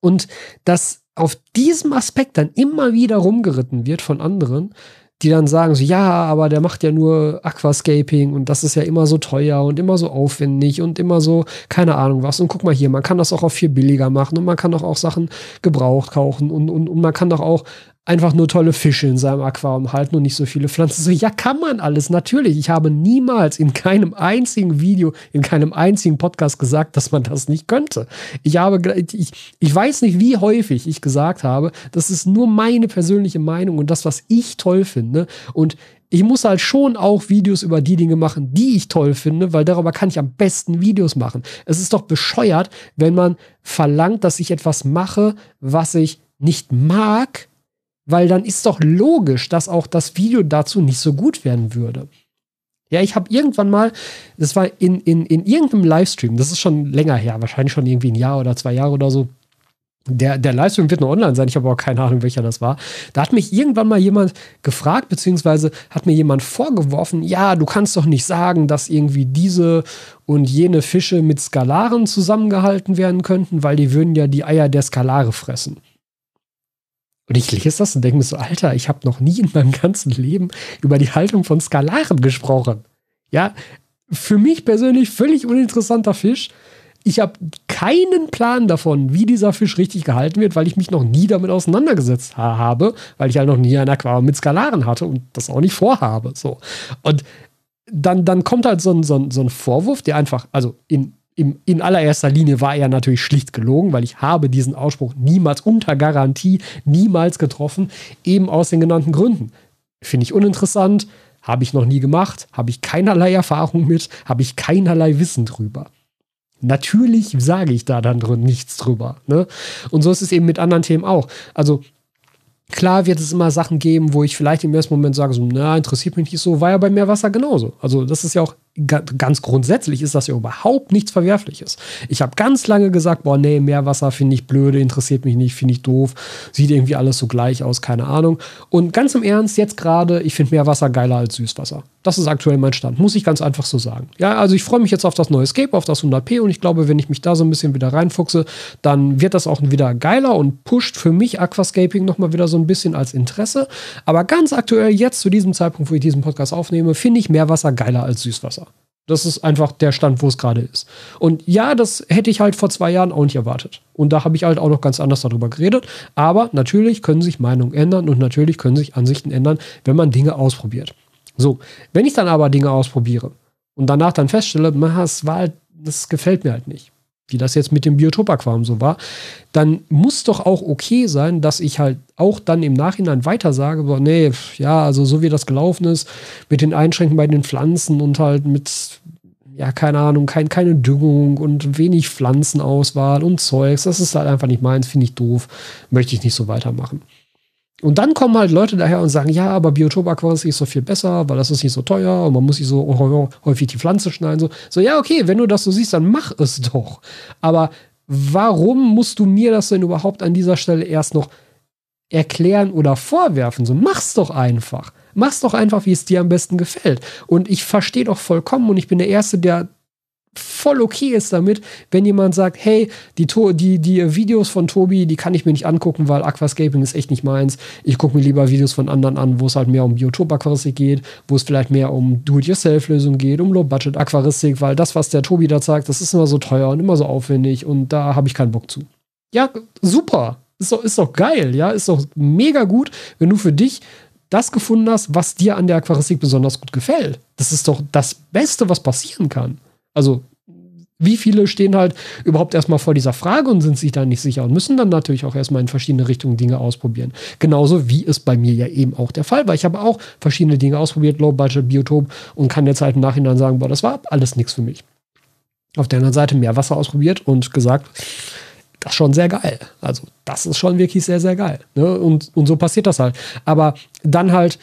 Und das auf diesem Aspekt dann immer wieder rumgeritten wird von anderen, die dann sagen so, ja, aber der macht ja nur Aquascaping und das ist ja immer so teuer und immer so aufwendig und immer so, keine Ahnung was. Und guck mal hier, man kann das auch auf viel billiger machen und man kann doch auch Sachen gebraucht kaufen und, und, und man kann doch auch einfach nur tolle Fische in seinem Aquarium halten und nicht so viele Pflanzen. So, ja, kann man alles, natürlich. Ich habe niemals in keinem einzigen Video, in keinem einzigen Podcast gesagt, dass man das nicht könnte. Ich habe, ich, ich weiß nicht, wie häufig ich gesagt habe, das ist nur meine persönliche Meinung und das, was ich toll finde. Und ich muss halt schon auch Videos über die Dinge machen, die ich toll finde, weil darüber kann ich am besten Videos machen. Es ist doch bescheuert, wenn man verlangt, dass ich etwas mache, was ich nicht mag, weil dann ist doch logisch, dass auch das Video dazu nicht so gut werden würde. Ja, ich habe irgendwann mal, das war in, in, in irgendeinem Livestream, das ist schon länger her, wahrscheinlich schon irgendwie ein Jahr oder zwei Jahre oder so. Der, der Livestream wird noch online sein, ich habe aber keine Ahnung, welcher das war. Da hat mich irgendwann mal jemand gefragt, beziehungsweise hat mir jemand vorgeworfen, ja, du kannst doch nicht sagen, dass irgendwie diese und jene Fische mit Skalaren zusammengehalten werden könnten, weil die würden ja die Eier der Skalare fressen. Und ich lese das und denke mir so, Alter, ich habe noch nie in meinem ganzen Leben über die Haltung von Skalaren gesprochen. Ja, für mich persönlich völlig uninteressanter Fisch. Ich habe keinen Plan davon, wie dieser Fisch richtig gehalten wird, weil ich mich noch nie damit auseinandergesetzt ha habe, weil ich halt noch nie ein Aquarium mit Skalaren hatte und das auch nicht vorhabe. So. Und dann, dann kommt halt so ein, so, ein, so ein Vorwurf, der einfach, also in im, in allererster Linie war er natürlich schlicht gelogen, weil ich habe diesen Ausspruch niemals unter Garantie niemals getroffen, eben aus den genannten Gründen. Finde ich uninteressant, habe ich noch nie gemacht, habe ich keinerlei Erfahrung mit, habe ich keinerlei Wissen drüber. Natürlich sage ich da dann drin nichts drüber. Ne? Und so ist es eben mit anderen Themen auch. Also Klar wird es immer Sachen geben, wo ich vielleicht im ersten Moment sage, so, na, interessiert mich nicht so, war ja bei Meerwasser genauso. Also das ist ja auch ganz grundsätzlich ist das ja überhaupt nichts Verwerfliches. Ich habe ganz lange gesagt, boah, nee, Meerwasser finde ich blöde, interessiert mich nicht, finde ich doof, sieht irgendwie alles so gleich aus, keine Ahnung. Und ganz im Ernst, jetzt gerade, ich finde Meerwasser geiler als Süßwasser. Das ist aktuell mein Stand, muss ich ganz einfach so sagen. Ja, also ich freue mich jetzt auf das neue Escape, auf das 100p und ich glaube, wenn ich mich da so ein bisschen wieder reinfuchse, dann wird das auch wieder geiler und pusht für mich Aquascaping nochmal wieder so ein bisschen als Interesse. Aber ganz aktuell, jetzt zu diesem Zeitpunkt, wo ich diesen Podcast aufnehme, finde ich Meerwasser geiler als Süßwasser. Das ist einfach der Stand, wo es gerade ist. Und ja, das hätte ich halt vor zwei Jahren auch nicht erwartet. Und da habe ich halt auch noch ganz anders darüber geredet. Aber natürlich können sich Meinungen ändern und natürlich können sich Ansichten ändern, wenn man Dinge ausprobiert. So, wenn ich dann aber Dinge ausprobiere und danach dann feststelle, das, war halt, das gefällt mir halt nicht. Wie das jetzt mit dem Biotop-Aquarium so war, dann muss doch auch okay sein, dass ich halt auch dann im Nachhinein weiter sage, so, nee, ja, also so wie das gelaufen ist, mit den Einschränkungen bei den Pflanzen und halt mit, ja, keine Ahnung, kein, keine Düngung und wenig Pflanzenauswahl und Zeugs, das ist halt einfach nicht meins, finde ich doof, möchte ich nicht so weitermachen. Und dann kommen halt Leute daher und sagen, ja, aber Biotop-Aquaristik ist so viel besser, weil das ist nicht so teuer und man muss nicht so häufig die Pflanze schneiden. So, so ja, okay, wenn du das so siehst, dann mach es doch. Aber warum musst du mir das denn überhaupt an dieser Stelle erst noch erklären oder vorwerfen? So, mach's doch einfach. Mach's doch einfach, wie es dir am besten gefällt. Und ich verstehe doch vollkommen und ich bin der Erste, der voll okay ist damit, wenn jemand sagt, hey, die, die, die Videos von Tobi, die kann ich mir nicht angucken, weil Aquascaping ist echt nicht meins. Ich gucke mir lieber Videos von anderen an, wo es halt mehr um Biotop-Aquaristik geht, wo es vielleicht mehr um Do-it-yourself-Lösungen geht, um Low-Budget-Aquaristik, weil das, was der Tobi da sagt, das ist immer so teuer und immer so aufwendig und da habe ich keinen Bock zu. Ja, super. Ist doch, ist doch geil, ja, ist doch mega gut, wenn du für dich das gefunden hast, was dir an der Aquaristik besonders gut gefällt. Das ist doch das Beste, was passieren kann. Also, wie viele stehen halt überhaupt erstmal vor dieser Frage und sind sich da nicht sicher und müssen dann natürlich auch erstmal in verschiedene Richtungen Dinge ausprobieren. Genauso wie es bei mir ja eben auch der Fall war. Ich habe auch verschiedene Dinge ausprobiert, Low Budget, Biotop und kann jetzt halt im Nachhinein sagen, boah, das war alles nichts für mich. Auf der anderen Seite mehr Wasser ausprobiert und gesagt, das ist schon sehr geil. Also, das ist schon wirklich sehr, sehr geil. Ne? Und, und so passiert das halt. Aber dann halt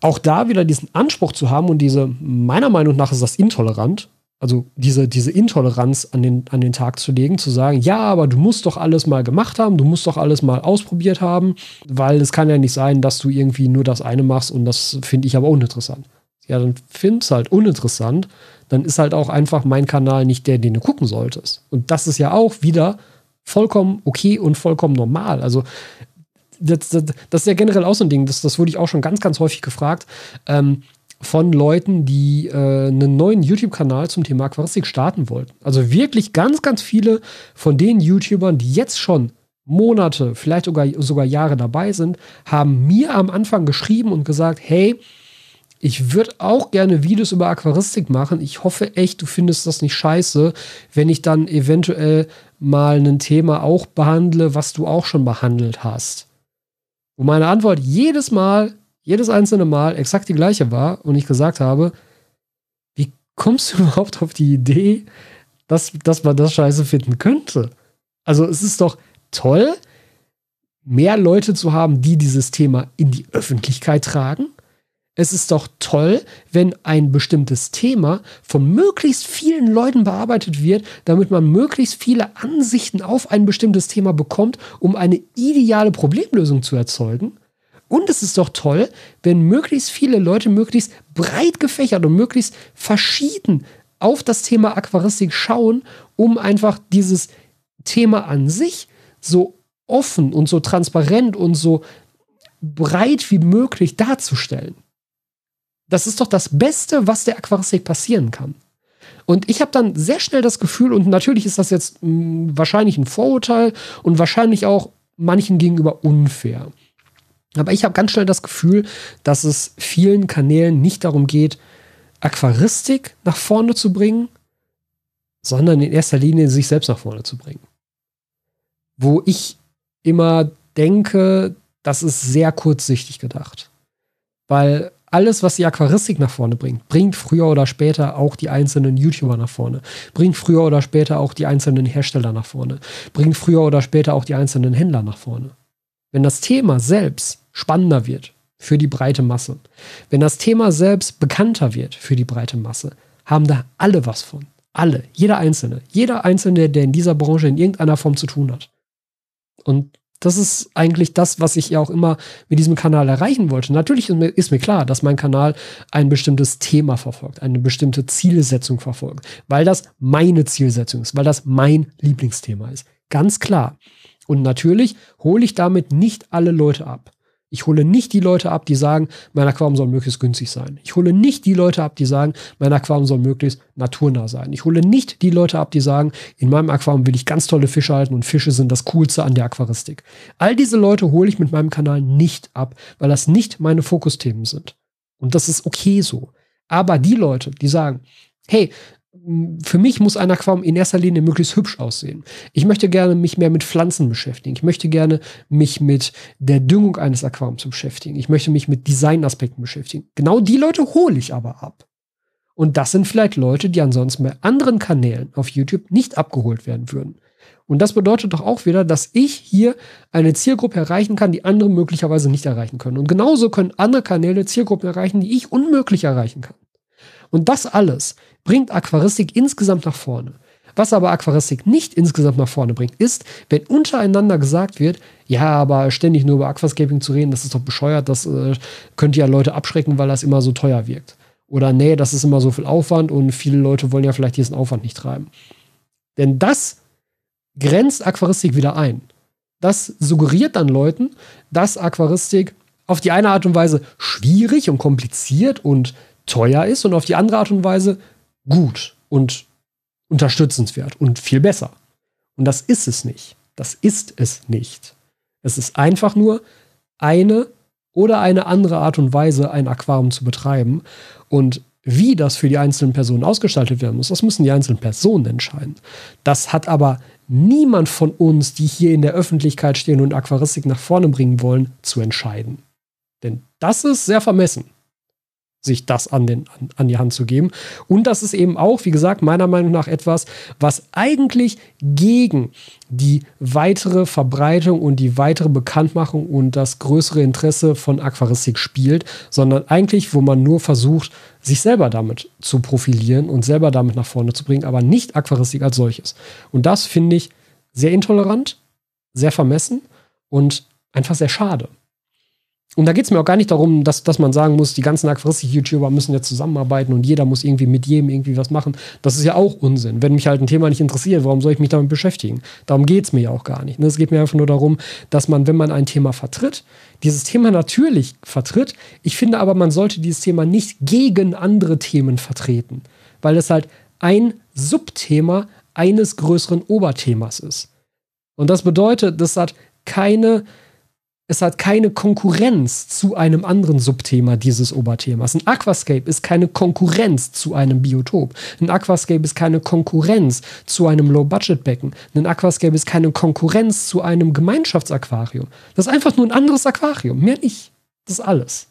auch da wieder diesen Anspruch zu haben und diese, meiner Meinung nach ist das intolerant, also diese, diese Intoleranz an den, an den Tag zu legen, zu sagen, ja, aber du musst doch alles mal gemacht haben, du musst doch alles mal ausprobiert haben, weil es kann ja nicht sein, dass du irgendwie nur das eine machst und das finde ich aber uninteressant. Ja, dann find's halt uninteressant, dann ist halt auch einfach mein Kanal nicht der, den du gucken solltest. Und das ist ja auch wieder vollkommen okay und vollkommen normal. Also das, das, das ist ja generell auch so ein Ding, das, das wurde ich auch schon ganz, ganz häufig gefragt. Ähm, von Leuten, die äh, einen neuen YouTube-Kanal zum Thema Aquaristik starten wollten. Also wirklich ganz, ganz viele von den YouTubern, die jetzt schon Monate, vielleicht sogar, sogar Jahre dabei sind, haben mir am Anfang geschrieben und gesagt, hey, ich würde auch gerne Videos über Aquaristik machen. Ich hoffe echt, du findest das nicht scheiße, wenn ich dann eventuell mal ein Thema auch behandle, was du auch schon behandelt hast. Und meine Antwort jedes Mal jedes einzelne Mal exakt die gleiche war und ich gesagt habe, wie kommst du überhaupt auf die Idee, dass, dass man das scheiße finden könnte? Also es ist doch toll, mehr Leute zu haben, die dieses Thema in die Öffentlichkeit tragen. Es ist doch toll, wenn ein bestimmtes Thema von möglichst vielen Leuten bearbeitet wird, damit man möglichst viele Ansichten auf ein bestimmtes Thema bekommt, um eine ideale Problemlösung zu erzeugen. Und es ist doch toll, wenn möglichst viele Leute möglichst breit gefächert und möglichst verschieden auf das Thema Aquaristik schauen, um einfach dieses Thema an sich so offen und so transparent und so breit wie möglich darzustellen. Das ist doch das Beste, was der Aquaristik passieren kann. Und ich habe dann sehr schnell das Gefühl, und natürlich ist das jetzt mh, hm, wahrscheinlich ein Vorurteil und wahrscheinlich auch manchen gegenüber unfair. Aber ich habe ganz schnell das Gefühl, dass es vielen Kanälen nicht darum geht, Aquaristik nach vorne zu bringen, sondern in erster Linie sich selbst nach vorne zu bringen. Wo ich immer denke, das ist sehr kurzsichtig gedacht. Weil alles, was die Aquaristik nach vorne bringt, bringt früher oder später auch die einzelnen YouTuber nach vorne, bringt früher oder später auch die einzelnen Hersteller nach vorne, bringt früher oder später auch die einzelnen Händler nach vorne. Wenn das Thema selbst spannender wird für die breite Masse, wenn das Thema selbst bekannter wird für die breite Masse, haben da alle was von. Alle, jeder Einzelne, jeder Einzelne, der in dieser Branche in irgendeiner Form zu tun hat. Und das ist eigentlich das, was ich ja auch immer mit diesem Kanal erreichen wollte. Natürlich ist mir klar, dass mein Kanal ein bestimmtes Thema verfolgt, eine bestimmte Zielsetzung verfolgt, weil das meine Zielsetzung ist, weil das mein Lieblingsthema ist. Ganz klar. Und natürlich hole ich damit nicht alle Leute ab. Ich hole nicht die Leute ab, die sagen, mein Aquarium soll möglichst günstig sein. Ich hole nicht die Leute ab, die sagen, mein Aquarium soll möglichst naturnah sein. Ich hole nicht die Leute ab, die sagen, in meinem Aquarium will ich ganz tolle Fische halten und Fische sind das Coolste an der Aquaristik. All diese Leute hole ich mit meinem Kanal nicht ab, weil das nicht meine Fokusthemen sind. Und das ist okay so. Aber die Leute, die sagen, hey, für mich muss ein Aquarium in erster Linie möglichst hübsch aussehen. Ich möchte gerne mich mehr mit Pflanzen beschäftigen. Ich möchte gerne mich mit der Düngung eines Aquariums beschäftigen. Ich möchte mich mit Designaspekten beschäftigen. Genau die Leute hole ich aber ab. Und das sind vielleicht Leute, die ansonsten bei anderen Kanälen auf YouTube nicht abgeholt werden würden. Und das bedeutet doch auch wieder, dass ich hier eine Zielgruppe erreichen kann, die andere möglicherweise nicht erreichen können. Und genauso können andere Kanäle Zielgruppen erreichen, die ich unmöglich erreichen kann. Und das alles bringt Aquaristik insgesamt nach vorne. Was aber Aquaristik nicht insgesamt nach vorne bringt, ist, wenn untereinander gesagt wird, ja, aber ständig nur über Aquascaping zu reden, das ist doch bescheuert, das äh, könnte ja Leute abschrecken, weil das immer so teuer wirkt. Oder nee, das ist immer so viel Aufwand und viele Leute wollen ja vielleicht diesen Aufwand nicht treiben. Denn das grenzt Aquaristik wieder ein. Das suggeriert dann Leuten, dass Aquaristik auf die eine Art und Weise schwierig und kompliziert und teuer ist und auf die andere Art und Weise gut und unterstützenswert und viel besser. Und das ist es nicht. Das ist es nicht. Es ist einfach nur eine oder eine andere Art und Weise, ein Aquarium zu betreiben. Und wie das für die einzelnen Personen ausgestaltet werden muss, das müssen die einzelnen Personen entscheiden. Das hat aber niemand von uns, die hier in der Öffentlichkeit stehen und Aquaristik nach vorne bringen wollen, zu entscheiden. Denn das ist sehr vermessen sich das an, den, an, an, die Hand zu geben. Und das ist eben auch, wie gesagt, meiner Meinung nach etwas, was eigentlich gegen die weitere Verbreitung und die weitere Bekanntmachung und das größere Interesse von Aquaristik spielt, sondern eigentlich, wo man nur versucht, sich selber damit zu profilieren und selber damit nach vorne zu bringen, aber nicht Aquaristik als solches. Und das finde ich sehr intolerant, sehr vermessen und einfach sehr schade. Und da geht es mir auch gar nicht darum, dass, dass man sagen muss, die ganzen Aquaristik-YouTuber müssen jetzt zusammenarbeiten und jeder muss irgendwie mit jedem irgendwie was machen. Das ist ja auch Unsinn. Wenn mich halt ein Thema nicht interessiert, warum soll ich mich damit beschäftigen? Darum geht es mir ja auch gar nicht. Ne? Es geht mir einfach nur darum, dass man, wenn man ein Thema vertritt, dieses Thema natürlich vertritt. Ich finde aber, man sollte dieses Thema nicht gegen andere Themen vertreten, weil es halt ein Subthema eines größeren Oberthemas ist. Und das bedeutet, das hat keine es hat keine Konkurrenz zu einem anderen Subthema dieses Oberthemas. Ein Aquascape ist keine Konkurrenz zu einem Biotop. Ein Aquascape ist keine Konkurrenz zu einem Low-Budget-Becken. Ein Aquascape ist keine Konkurrenz zu einem Gemeinschaftsaquarium. Das ist einfach nur ein anderes Aquarium, mehr nicht. Das ist alles.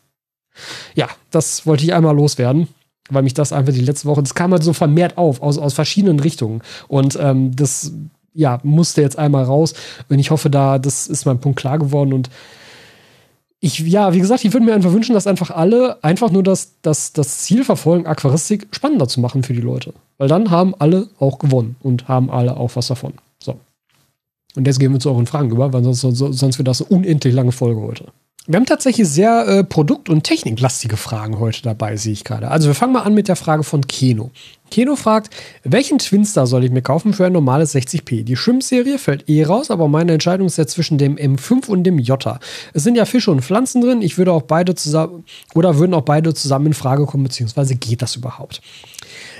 Ja, das wollte ich einmal loswerden weil mich das einfach die letzte Woche, das kam halt so vermehrt auf, aus, aus verschiedenen Richtungen. Und ähm, das ja, musste jetzt einmal raus. Und ich hoffe, da, das ist mein Punkt klar geworden. Und ich, ja, wie gesagt, ich würde mir einfach wünschen, dass einfach alle einfach nur das, das, das Ziel verfolgen, Aquaristik spannender zu machen für die Leute. Weil dann haben alle auch gewonnen und haben alle auch was davon. So. Und jetzt gehen wir zu euren Fragen über, weil sonst, sonst wird das eine unendlich lange Folge heute. Wir haben tatsächlich sehr äh, produkt- und techniklastige Fragen heute dabei, sehe ich gerade. Also wir fangen mal an mit der Frage von Keno. Keno fragt, welchen Twinstar soll ich mir kaufen für ein normales 60p? Die Shrimp-Serie fällt eh raus, aber meine Entscheidung ist ja zwischen dem M5 und dem Jota. Es sind ja Fische und Pflanzen drin. Ich würde auch beide zusammen, oder würden auch beide zusammen in Frage kommen, beziehungsweise geht das überhaupt?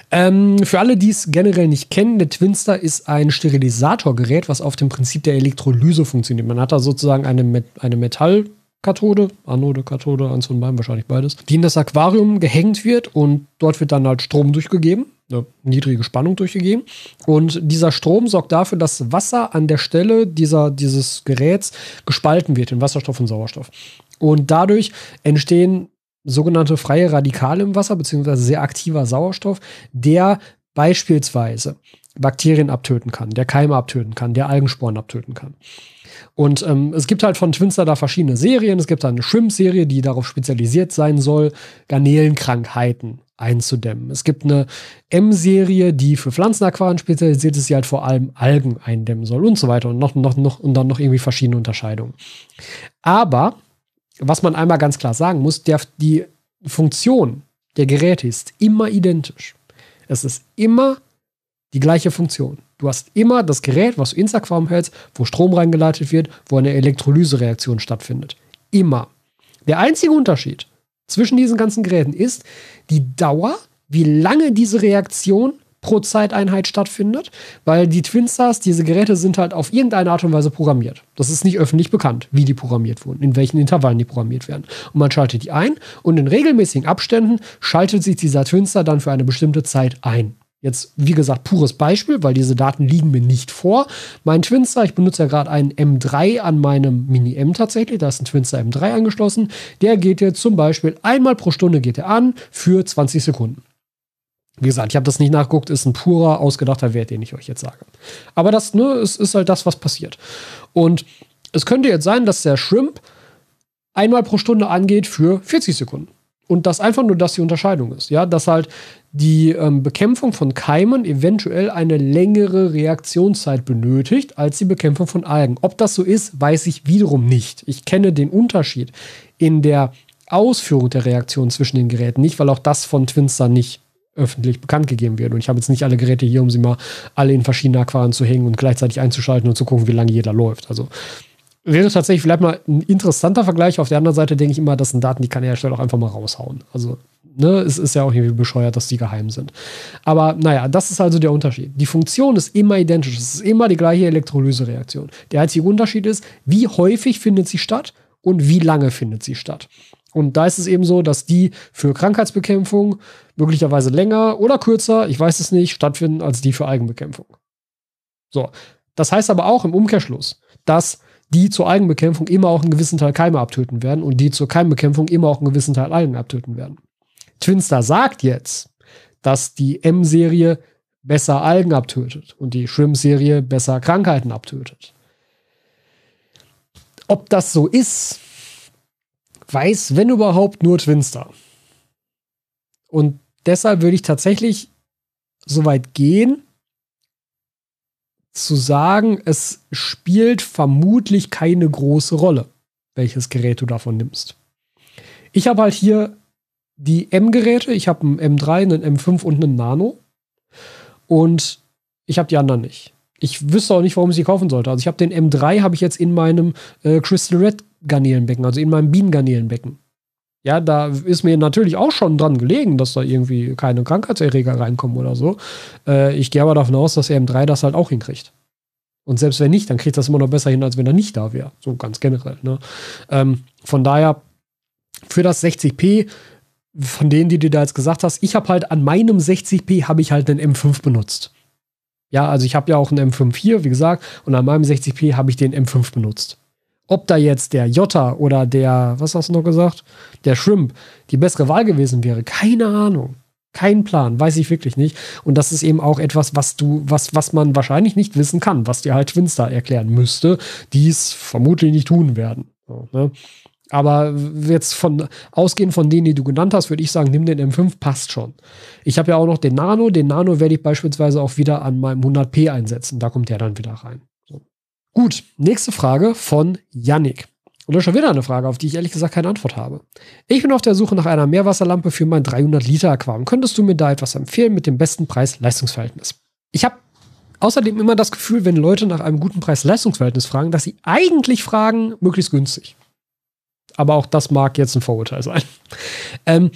Ähm, für alle, die es generell nicht kennen, der Twinstar ist ein Sterilisatorgerät, was auf dem Prinzip der Elektrolyse funktioniert. Man hat da sozusagen eine, Met eine Metall- Kathode, Anode, Kathode, eins von beiden, wahrscheinlich beides, die in das Aquarium gehängt wird und dort wird dann halt Strom durchgegeben, eine niedrige Spannung durchgegeben. Und dieser Strom sorgt dafür, dass Wasser an der Stelle dieser, dieses Geräts gespalten wird in Wasserstoff und Sauerstoff. Und dadurch entstehen sogenannte freie Radikale im Wasser, beziehungsweise sehr aktiver Sauerstoff, der beispielsweise Bakterien abtöten kann, der Keime abtöten kann, der Algensporen abtöten kann. Und ähm, es gibt halt von Twinster da verschiedene Serien. Es gibt da eine Shrimp-Serie, die darauf spezialisiert sein soll, Garnelenkrankheiten einzudämmen. Es gibt eine M-Serie, die für Pflanzenaquarien spezialisiert ist, die halt vor allem Algen eindämmen soll und so weiter und noch, noch, noch und dann noch irgendwie verschiedene Unterscheidungen. Aber was man einmal ganz klar sagen muss, der, die Funktion der Geräte ist immer identisch. Es ist immer die gleiche Funktion. Du hast immer das Gerät, was du ins Aquarium hältst, wo Strom reingeleitet wird, wo eine Elektrolysereaktion stattfindet. Immer. Der einzige Unterschied zwischen diesen ganzen Geräten ist die Dauer, wie lange diese Reaktion pro Zeiteinheit stattfindet, weil die Twinstars, diese Geräte sind halt auf irgendeine Art und Weise programmiert. Das ist nicht öffentlich bekannt, wie die programmiert wurden, in welchen Intervallen die programmiert werden. Und man schaltet die ein und in regelmäßigen Abständen schaltet sich dieser Twinstar dann für eine bestimmte Zeit ein. Jetzt, wie gesagt, pures Beispiel, weil diese Daten liegen mir nicht vor. Mein Twinster, ich benutze ja gerade einen M3 an meinem Mini M tatsächlich, da ist ein Twinster M3 angeschlossen. Der geht jetzt zum Beispiel einmal pro Stunde geht er an für 20 Sekunden. Wie gesagt, ich habe das nicht nachgeguckt, ist ein purer, ausgedachter Wert, den ich euch jetzt sage. Aber das ne, ist, ist halt das, was passiert. Und es könnte jetzt sein, dass der Shrimp einmal pro Stunde angeht für 40 Sekunden. Und das einfach nur, dass die Unterscheidung ist. Ja, dass halt die ähm, Bekämpfung von Keimen eventuell eine längere Reaktionszeit benötigt als die Bekämpfung von Algen. Ob das so ist, weiß ich wiederum nicht. Ich kenne den Unterschied in der Ausführung der Reaktion zwischen den Geräten nicht, weil auch das von Twinster nicht öffentlich bekannt gegeben wird. Und ich habe jetzt nicht alle Geräte hier, um sie mal alle in verschiedene Aquarien zu hängen und gleichzeitig einzuschalten und zu gucken, wie lange jeder läuft. Also wäre tatsächlich vielleicht mal ein interessanter Vergleich. Auf der anderen Seite denke ich immer, das sind Daten, die kann der Hersteller auch einfach mal raushauen. Also ne, es ist ja auch irgendwie bescheuert, dass die geheim sind. Aber naja, das ist also der Unterschied. Die Funktion ist immer identisch. Es ist immer die gleiche Elektrolysereaktion. Der einzige Unterschied ist, wie häufig findet sie statt und wie lange findet sie statt. Und da ist es eben so, dass die für Krankheitsbekämpfung möglicherweise länger oder kürzer, ich weiß es nicht, stattfinden als die für Eigenbekämpfung. So. Das heißt aber auch im Umkehrschluss, dass die zur Eigenbekämpfung immer auch einen gewissen Teil Keime abtöten werden und die zur Keimbekämpfung immer auch einen gewissen Teil Algen abtöten werden. Twinstar sagt jetzt, dass die M-Serie besser Algen abtötet und die Shrimp-Serie besser Krankheiten abtötet. Ob das so ist, weiß, wenn überhaupt, nur Twinstar. Und deshalb würde ich tatsächlich so weit gehen, zu sagen, es spielt vermutlich keine große Rolle, welches Gerät du davon nimmst. Ich habe halt hier die M-Geräte. Ich habe einen M3, einen M5 und einen Nano. Und ich habe die anderen nicht. Ich wüsste auch nicht, warum ich sie kaufen sollte. Also ich habe den M3 habe ich jetzt in meinem äh, Crystal Red Garnelenbecken, also in meinem Bienengarnelenbecken. Ja, da ist mir natürlich auch schon dran gelegen, dass da irgendwie keine Krankheitserreger reinkommen oder so. Äh, ich gehe aber davon aus, dass der M3 das halt auch hinkriegt. Und selbst wenn nicht, dann kriegt das immer noch besser hin, als wenn er nicht da wäre. So ganz generell. Ne? Ähm, von daher, für das 60p von denen, die du da jetzt gesagt hast, ich habe halt an meinem 60p habe ich halt einen M5 benutzt. Ja, also ich habe ja auch einen M5 hier, wie gesagt, und an meinem 60p habe ich den M5 benutzt. Ob da jetzt der Jota oder der, was hast du noch gesagt? Der Shrimp die bessere Wahl gewesen wäre, keine Ahnung. Kein Plan, weiß ich wirklich nicht. Und das ist eben auch etwas, was du, was, was man wahrscheinlich nicht wissen kann, was dir halt Twinstar erklären müsste, die es vermutlich nicht tun werden. So, ne? Aber jetzt von ausgehend von denen, die du genannt hast, würde ich sagen, nimm den M5, passt schon. Ich habe ja auch noch den Nano. Den Nano werde ich beispielsweise auch wieder an meinem 100p einsetzen. Da kommt der dann wieder rein. So. Gut, nächste Frage von Yannick. Und das ist schon wieder eine Frage, auf die ich ehrlich gesagt keine Antwort habe. Ich bin auf der Suche nach einer Meerwasserlampe für mein 300-Liter-Aquarium. Könntest du mir da etwas empfehlen mit dem besten Preis-Leistungsverhältnis? Ich habe außerdem immer das Gefühl, wenn Leute nach einem guten Preis-Leistungsverhältnis fragen, dass sie eigentlich fragen, möglichst günstig aber auch das mag jetzt ein Vorurteil sein. Ähm,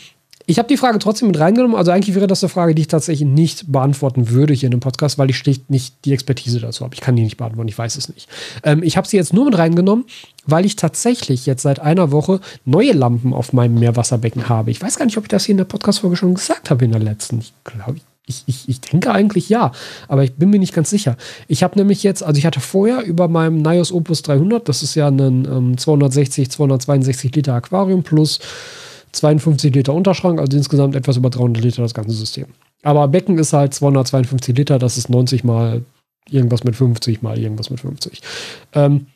ich habe die Frage trotzdem mit reingenommen. Also eigentlich wäre das eine Frage, die ich tatsächlich nicht beantworten würde hier in dem Podcast, weil ich schlicht nicht die Expertise dazu habe. Ich kann die nicht beantworten, ich weiß es nicht. Ähm, ich habe sie jetzt nur mit reingenommen, weil ich tatsächlich jetzt seit einer Woche neue Lampen auf meinem Meerwasserbecken habe. Ich weiß gar nicht, ob ich das hier in der Podcast-Folge schon gesagt habe in der letzten. Ich glaube, ich, ich, ich denke eigentlich ja, aber ich bin mir nicht ganz sicher. Ich habe nämlich jetzt, also ich hatte vorher über meinem Nios Opus 300, das ist ja ein ähm, 260, 262 Liter Aquarium plus 52 Liter Unterschrank, also insgesamt etwas über 300 Liter das ganze System. Aber Becken ist halt 252 Liter, das ist 90 mal irgendwas mit 50 mal irgendwas mit 50. Ähm,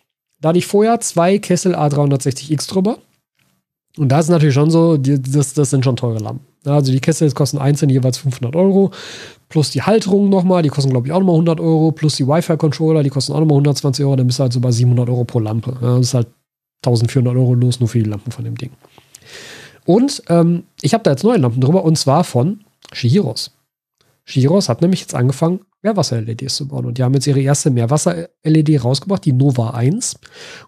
da hatte ich vorher zwei Kessel A360X drüber. Und da ist natürlich schon so, die, das, das sind schon teure Lampen. Also die Kessel kosten einzeln jeweils 500 Euro. Plus die Halterung nochmal, die kosten glaube ich auch nochmal 100 Euro. Plus die Wi-Fi-Controller, die kosten auch nochmal 120 Euro. Dann bist du halt so bei 700 Euro pro Lampe. das ist halt 1400 Euro los nur für die Lampen von dem Ding. Und ähm, ich habe da jetzt neue Lampen drüber und zwar von Shihiros. Shihiros hat nämlich jetzt angefangen, Meerwasser-LEDs zu bauen. Und die haben jetzt ihre erste Meerwasser-LED rausgebracht, die Nova 1.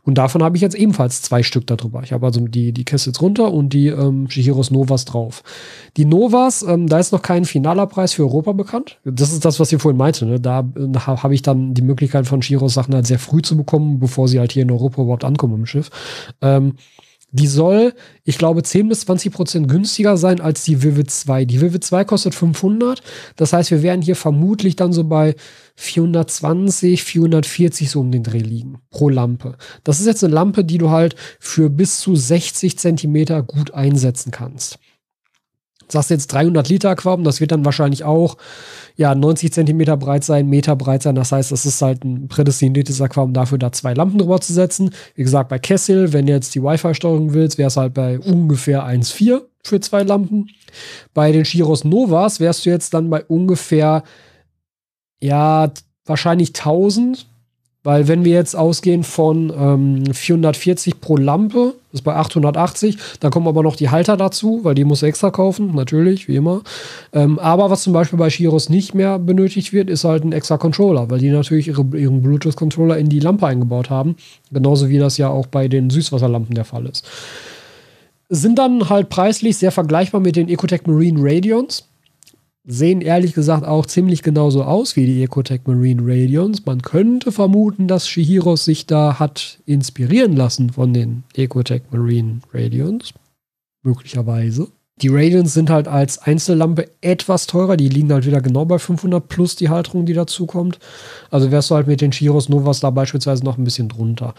Und davon habe ich jetzt ebenfalls zwei Stück darüber. Ich habe also die, die Kessels runter und die ähm, Shihiros Novas drauf. Die Novas, ähm, da ist noch kein finaler Preis für Europa bekannt. Das ist das, was ihr vorhin meinte. Ne? Da äh, habe ich dann die Möglichkeit von Shihiros Sachen halt sehr früh zu bekommen, bevor sie halt hier in Europa überhaupt ankommen im Schiff. Ähm, Die soll, ich glaube, 10 bis 20 Prozent günstiger sein als die Vivid 2. Die Vivid 2 kostet 500. Das heißt, wir werden hier vermutlich dann so bei 420, 440 so um den Dreh liegen pro Lampe. Das ist jetzt eine Lampe, die du halt für bis zu 60 Zentimeter gut einsetzen kannst. Sagst jetzt 300 Liter Aquarium, das wird dann wahrscheinlich auch ja 90 Zentimeter breit sein, Meter breit sein. Das heißt, es ist halt ein prädestiniertes Aquarium dafür, da zwei Lampen drüber zu setzen. Wie gesagt, bei Kessel, wenn du jetzt die Wi-Fi-Steuerung willst, wäre es halt bei ungefähr 1,4 für zwei Lampen. Bei den Chiros Novas wärst du jetzt dann bei ungefähr ja wahrscheinlich 1000 weil wenn wir jetzt ausgehen von ähm, 440 pro Lampe, ist bei 880, dann kommen aber noch die Halter dazu, weil die muss extra kaufen, natürlich, wie immer. Ähm, aber was zum Beispiel bei Shiros nicht mehr benötigt wird, ist halt ein extra Controller, weil die natürlich ihre, ihren Bluetooth-Controller in die Lampe eingebaut haben. Genauso wie das ja auch bei den Süßwasserlampen der Fall ist. Sind dann halt preislich sehr vergleichbar mit den Ecotech Marine Radions sehen ehrlich gesagt auch ziemlich genauso aus wie die Ecotech Marine Radions. Man könnte vermuten, dass Shihiros sich da hat inspirieren lassen von den Ecotech Marine Radions. Möglicherweise. Die Radions sind halt als Einzellampe etwas teurer. Die liegen halt wieder genau bei 500 plus die Halterung, die dazu kommt. Also wärst du halt mit den Shiros Novas da beispielsweise noch ein bisschen drunter.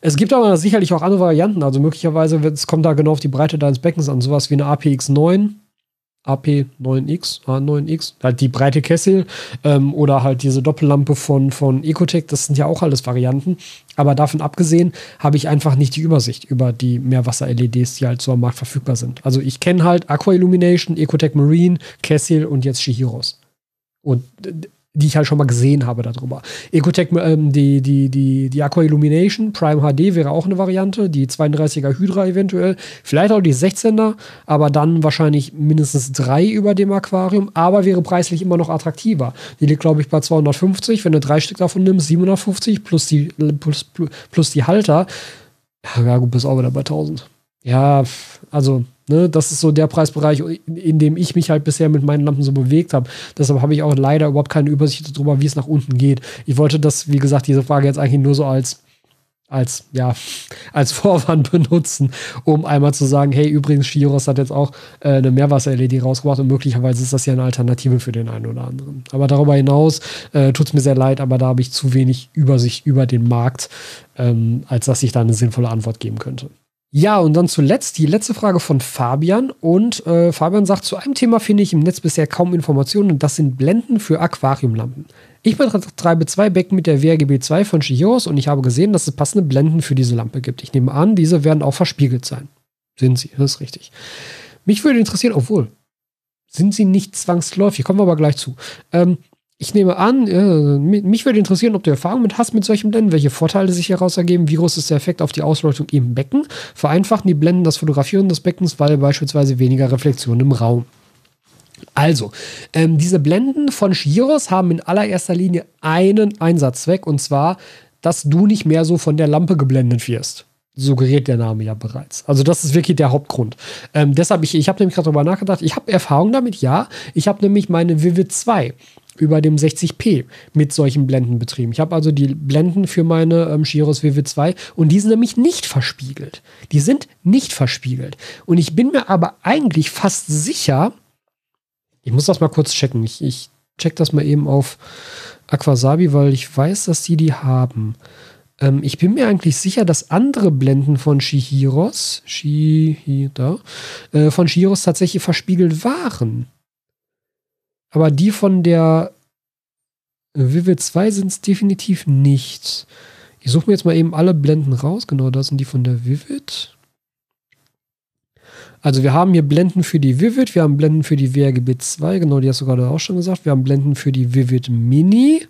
Es gibt aber sicherlich auch andere Varianten. Also möglicherweise kommt da genau auf die Breite deines Beckens an. Sowas wie eine APX9 AP9X, A9X, halt die breite Kessel ähm, oder halt diese Doppellampe von, von Ecotech, das sind ja auch alles Varianten. Aber davon abgesehen habe ich einfach nicht die Übersicht über die Meerwasser-LEDs, die halt so am Markt verfügbar sind. Also ich kenne halt Aqua Illumination, Ecotech Marine, Kessel und jetzt Shihiros. Und die ich halt schon mal gesehen habe darüber. Ecotech, ähm, die, die, die, die Aqua Illumination Prime HD wäre auch eine Variante, die 32er Hydra eventuell, vielleicht auch die 16er, aber dann wahrscheinlich mindestens drei über dem Aquarium, aber wäre preislich immer noch attraktiver. Die liegt, glaube ich, bei 250, wenn du drei Stück davon nimmst, 750 plus die, plus, plus die Halter. Ja, gut, bist auch wieder bei 1000. Ja, also Ne, das ist so der Preisbereich, in dem ich mich halt bisher mit meinen Lampen so bewegt habe. Deshalb habe ich auch leider überhaupt keine Übersicht darüber, wie es nach unten geht. Ich wollte das, wie gesagt, diese Frage jetzt eigentlich nur so als als, ja, als Vorwand benutzen, um einmal zu sagen, hey, übrigens, Shiros hat jetzt auch äh, eine Meerwasser-LED rausgebracht und möglicherweise ist das ja eine Alternative für den einen oder anderen. Aber darüber hinaus äh, tut es mir sehr leid, aber da habe ich zu wenig Übersicht über den Markt, ähm, als dass ich da eine sinnvolle Antwort geben könnte. Ja, und dann zuletzt die letzte Frage von Fabian. Und äh, Fabian sagt, zu einem Thema finde ich im Netz bisher kaum Informationen und das sind Blenden für Aquariumlampen. Ich betreibe zwei Becken mit der WRGB 2 von Shihiros und ich habe gesehen, dass es passende Blenden für diese Lampe gibt. Ich nehme an, diese werden auch verspiegelt sein. Sind sie, das ist richtig. Mich würde interessieren, obwohl, sind sie nicht zwangsläufig, kommen wir aber gleich zu. Ähm, ich nehme an, äh, mich würde interessieren, ob du Erfahrung mit hast mit solchen Blenden, welche Vorteile sich heraus ergeben, wie groß ist der Effekt auf die Ausleuchtung im Becken, vereinfachen die Blenden das Fotografieren des Beckens, weil beispielsweise weniger Reflexion im Raum. Also, ähm, diese Blenden von Shiros haben in allererster Linie einen Einsatzzweck und zwar, dass du nicht mehr so von der Lampe geblendet wirst suggeriert der Name ja bereits. Also das ist wirklich der Hauptgrund. Ähm, deshalb, ich, ich habe nämlich gerade darüber nachgedacht, ich habe Erfahrung damit, ja. Ich habe nämlich meine Vivid 2 über dem 60p mit solchen Blenden betrieben. Ich habe also die Blenden für meine ähm, Shiros Vivid 2 und die sind nämlich nicht verspiegelt. Die sind nicht verspiegelt. Und ich bin mir aber eigentlich fast sicher, ich muss das mal kurz checken. Ich, ich check das mal eben auf Aquasabi, weil ich weiß, dass die die haben. Ähm, ich bin mir eigentlich sicher, dass andere Blenden von Shihiros, Shihida, äh, von Shihiros tatsächlich verspiegelt waren. Aber die von der Vivid 2 sind es definitiv nicht. Ich suche mir jetzt mal eben alle Blenden raus. Genau, das sind die von der Vivid. Also wir haben hier Blenden für die Vivid, wir haben Blenden für die WRGB 2, genau, die hast du gerade auch schon gesagt. Wir haben Blenden für die Vivid Mini.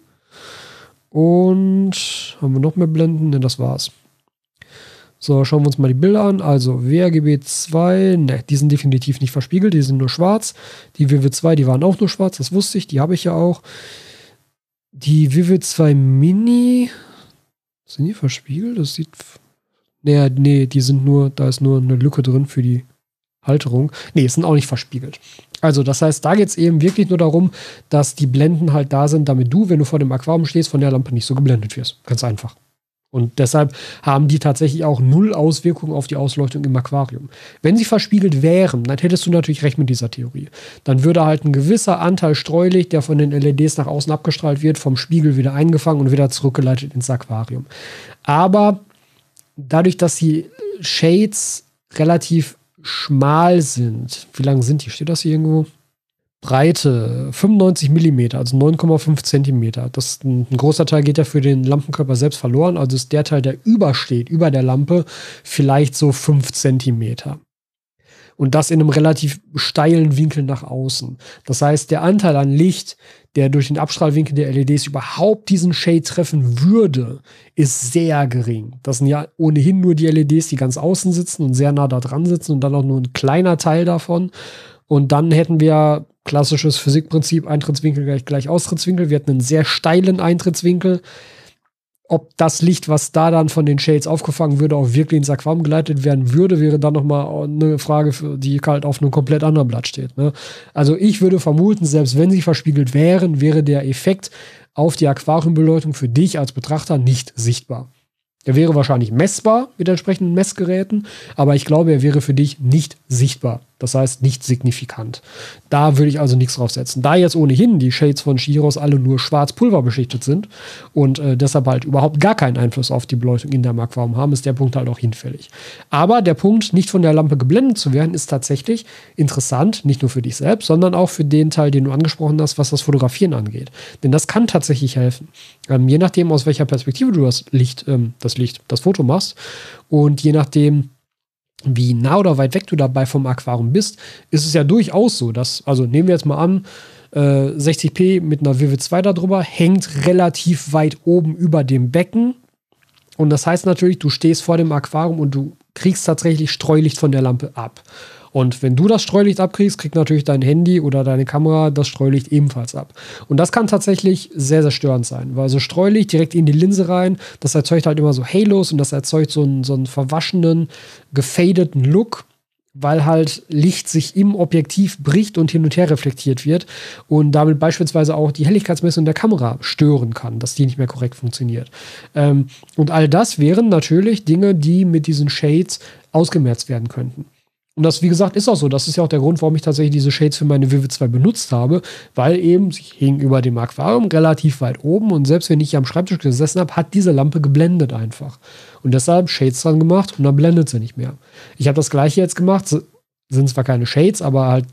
Und haben wir noch mehr Blenden? Ne, das war's. So, schauen wir uns mal die Bilder an. Also WRGB 2, ne, die sind definitiv nicht verspiegelt, die sind nur schwarz. Die Vivid 2, die waren auch nur schwarz, das wusste ich, die habe ich ja auch. Die Vivid 2 Mini, sind die verspiegelt? Das sieht. Nee, nee, die sind nur, da ist nur eine Lücke drin für die Halterung. Nee, sind auch nicht verspiegelt. Also, das heißt, da geht es eben wirklich nur darum, dass die Blenden halt da sind, damit du, wenn du vor dem Aquarium stehst, von der Lampe nicht so geblendet wirst. Ganz einfach. Und deshalb haben die tatsächlich auch null Auswirkungen auf die Ausleuchtung im Aquarium. Wenn sie verspiegelt wären, dann hättest du natürlich recht mit dieser Theorie. Dann würde halt ein gewisser Anteil Streulicht, der von den LEDs nach außen abgestrahlt wird, vom Spiegel wieder eingefangen und wieder zurückgeleitet ins Aquarium. Aber dadurch, dass die Shades relativ schmal sind, wie lang sind die? Steht das hier irgendwo? Breite 95 mm, also 9,5 cm. Das, ein, ein großer Teil geht ja für den Lampenkörper selbst verloren. Also ist der Teil, der übersteht, über der Lampe, vielleicht so 5 cm. Und das in einem relativ steilen Winkel nach außen. Das heißt, der Anteil an Licht, der durch den Abstrahlwinkel der LEDs überhaupt diesen Shade treffen würde, ist sehr gering. Das sind ja ohnehin nur die LEDs, die ganz außen sitzen und sehr nah da dran sitzen und dann auch nur ein kleiner Teil davon. Und dann hätten wir klassisches Physikprinzip, Eintrittswinkel gleich, gleich Austrittswinkel. Wir hatten einen sehr steilen Eintrittswinkel. Ob das Licht, was da dann von den Shades aufgefangen würde, auch wirklich ins Aquarium geleitet werden würde, wäre dann nochmal eine Frage, die halt auf einem komplett anderen Blatt steht. Ne? Also ich würde vermuten, selbst wenn sie verspiegelt wären, wäre der Effekt auf die Aquariumbeleuchtung für dich als Betrachter nicht sichtbar. Er wäre wahrscheinlich messbar mit entsprechenden Messgeräten, aber ich glaube, er wäre für dich nicht sichtbar. Das heißt, nicht signifikant. Da würde ich also nichts draufsetzen. Da jetzt ohnehin die Shades von Shiros alle nur schwarz-pulver beschichtet sind und äh, deshalb halt überhaupt gar keinen Einfluss auf die Beleuchtung in der Markform haben, ist der Punkt halt auch hinfällig. Aber der Punkt, nicht von der Lampe geblendet zu werden, ist tatsächlich interessant, nicht nur für dich selbst, sondern auch für den Teil, den du angesprochen hast, was das Fotografieren angeht. Denn das kann tatsächlich helfen. Ähm, je nachdem, aus welcher Perspektive du das Licht, ähm, das Licht, das Foto machst und je nachdem, wie nah oder weit weg du dabei vom Aquarium bist, ist es ja durchaus so, dass, also nehmen wir jetzt mal an, äh, 60p mit einer Vivid 2 darüber, hängt relativ weit oben über dem Becken. Und das heißt natürlich, du stehst vor dem Aquarium und du kriegst tatsächlich Streulicht von der Lampe ab. Und wenn du das Streulicht abkriegst, kriegt natürlich dein Handy oder deine Kamera das Streulicht ebenfalls ab. Und das kann tatsächlich sehr, sehr störend sein, weil so Streulicht direkt in die Linse rein, das erzeugt halt immer so Halos und das erzeugt so einen, so einen verwaschenen, gefadeten Look weil halt Licht sich im Objektiv bricht und hin und her reflektiert wird und damit beispielsweise auch die Helligkeitsmessung der Kamera stören kann, dass die nicht mehr korrekt funktioniert. Ähm, und all das wären natürlich Dinge, die mit diesen Shades ausgemerzt werden könnten. Und das, wie gesagt, ist auch so. Das ist ja auch der Grund, warum ich tatsächlich diese Shades für meine Vivid 2 benutzt habe, weil eben sie hing über dem Aquarium relativ weit oben und selbst wenn ich hier am Schreibtisch gesessen habe, hat diese Lampe geblendet einfach. Und deshalb Shades dran gemacht und dann blendet sie nicht mehr. Ich habe das gleiche jetzt gemacht, sind zwar keine Shades, aber halt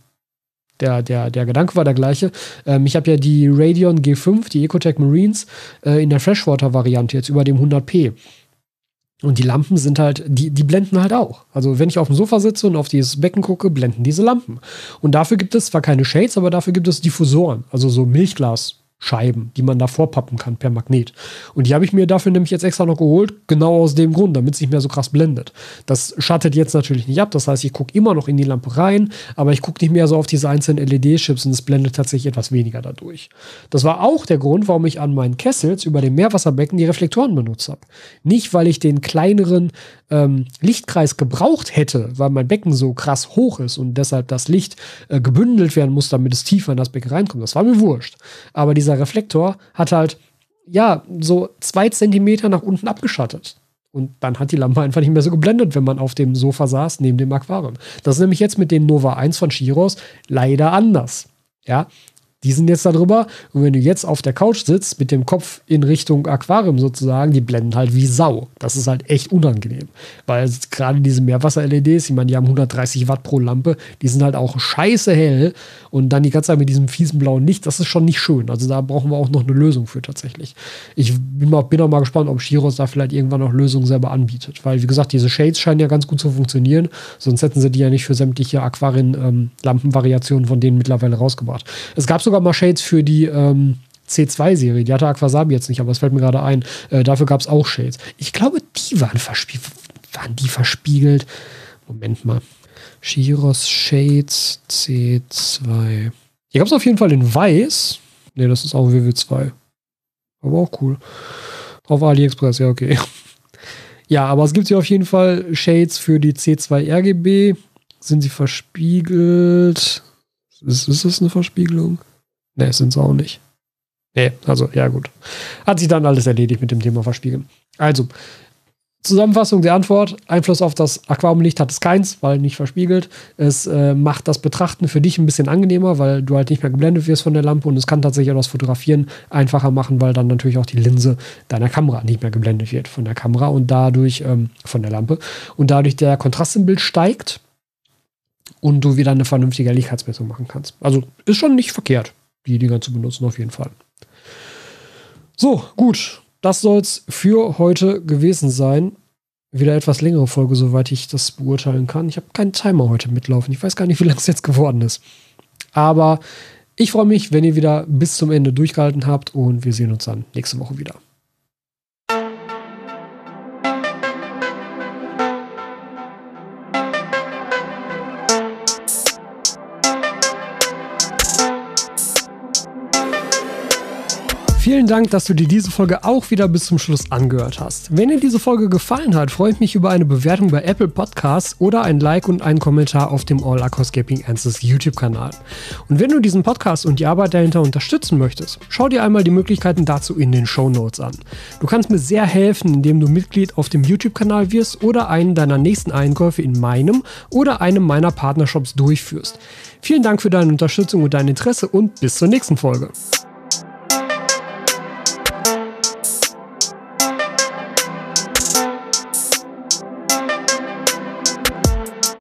der, der, der Gedanke war der gleiche. Ähm, ich habe ja die Radeon G5, die Ecotech Marines, äh, in der Freshwater-Variante jetzt über dem 100p. Und die Lampen sind halt, die, die blenden halt auch. Also wenn ich auf dem Sofa sitze und auf dieses Becken gucke, blenden diese Lampen. Und dafür gibt es zwar keine Shades, aber dafür gibt es Diffusoren, also so Milchglas. Scheiben, die man da vorpappen kann per Magnet. Und die habe ich mir dafür nämlich jetzt extra noch geholt, genau aus dem Grund, damit es nicht mehr so krass blendet. Das schattet jetzt natürlich nicht ab, das heißt, ich gucke immer noch in die Lampe rein, aber ich gucke nicht mehr so auf diese einzelnen LED-Chips und es blendet tatsächlich etwas weniger dadurch. Das war auch der Grund, warum ich an meinen Kessels über dem Meerwasserbecken die Reflektoren benutzt habe. Nicht, weil ich den kleineren ähm, Lichtkreis gebraucht hätte, weil mein Becken so krass hoch ist und deshalb das Licht äh, gebündelt werden muss, damit es tiefer in das Becken reinkommt. Das war mir wurscht. Aber dieser Reflektor hat halt, ja, so zwei Zentimeter nach unten abgeschattet. Und dann hat die Lampe einfach nicht mehr so geblendet, wenn man auf dem Sofa saß, neben dem Aquarium. Das ist nämlich jetzt mit dem Nova 1 von Chiros leider anders. Ja, die sind jetzt darüber. Und wenn du jetzt auf der Couch sitzt, mit dem Kopf in Richtung Aquarium sozusagen, die blenden halt wie Sau. Das ist halt echt unangenehm. Weil gerade diese Meerwasser-LEDs, ich meine, die haben 130 Watt pro Lampe, die sind halt auch scheiße hell. Und dann die ganze Zeit mit diesem fiesen blauen Licht, das ist schon nicht schön. Also da brauchen wir auch noch eine Lösung für tatsächlich. Ich bin, mal, bin auch mal gespannt, ob Shiros da vielleicht irgendwann noch Lösungen selber anbietet. Weil, wie gesagt, diese Shades scheinen ja ganz gut zu funktionieren. Sonst hätten sie die ja nicht für sämtliche Aquarien-Lampenvariationen ähm, von denen mittlerweile rausgebracht. Es gab sogar mal Shades für die ähm, C2-Serie. Die hatte Aquasabi jetzt nicht, aber es fällt mir gerade ein. Äh, dafür gab es auch Shades. Ich glaube, die waren verspiegelt. Waren die verspiegelt? Moment mal. Shiros Shades C2. Hier gab es auf jeden Fall in Weiß. Ne, das ist auch WW2. Aber auch cool. Auf AliExpress, ja, okay. Ja, aber es gibt hier auf jeden Fall Shades für die C2 RGB. Sind sie verspiegelt? Ist, ist das eine Verspiegelung? Ne, sind sie auch nicht. Nee, also, ja, gut. Hat sich dann alles erledigt mit dem Thema Verspiegeln. Also, Zusammenfassung der Antwort: Einfluss auf das Aquariumlicht hat es keins, weil nicht verspiegelt. Es äh, macht das Betrachten für dich ein bisschen angenehmer, weil du halt nicht mehr geblendet wirst von der Lampe und es kann tatsächlich auch das Fotografieren einfacher machen, weil dann natürlich auch die Linse deiner Kamera nicht mehr geblendet wird von der Kamera und dadurch ähm, von der Lampe und dadurch der Kontrast im Bild steigt und du wieder eine vernünftige Helligkeitsmessung machen kannst. Also ist schon nicht verkehrt, die Dinger zu benutzen, auf jeden Fall. So, gut das soll es für heute gewesen sein. Wieder etwas längere Folge, soweit ich das beurteilen kann. Ich habe keinen Timer heute mitlaufen. Ich weiß gar nicht, wie lang es jetzt geworden ist. Aber ich freue mich, wenn ihr wieder bis zum Ende durchgehalten habt und wir sehen uns dann nächste Woche wieder. Vielen Dank, dass du dir diese Folge auch wieder bis zum Schluss angehört hast. Wenn dir diese Folge gefallen hat, freue ich mich über eine Bewertung bei Apple Podcasts oder ein Like und einen Kommentar auf dem All Aquascaping Answers YouTube-Kanal. Und wenn du diesen Podcast und die Arbeit dahinter unterstützen möchtest, schau dir einmal die Möglichkeiten dazu in den Show Notes an. Du kannst mir sehr helfen, indem du Mitglied auf dem YouTube-Kanal wirst oder einen deiner nächsten Einkäufe in meinem oder einem meiner Partnershops durchführst. Vielen Dank für deine Unterstützung und dein Interesse und bis zur nächsten Folge.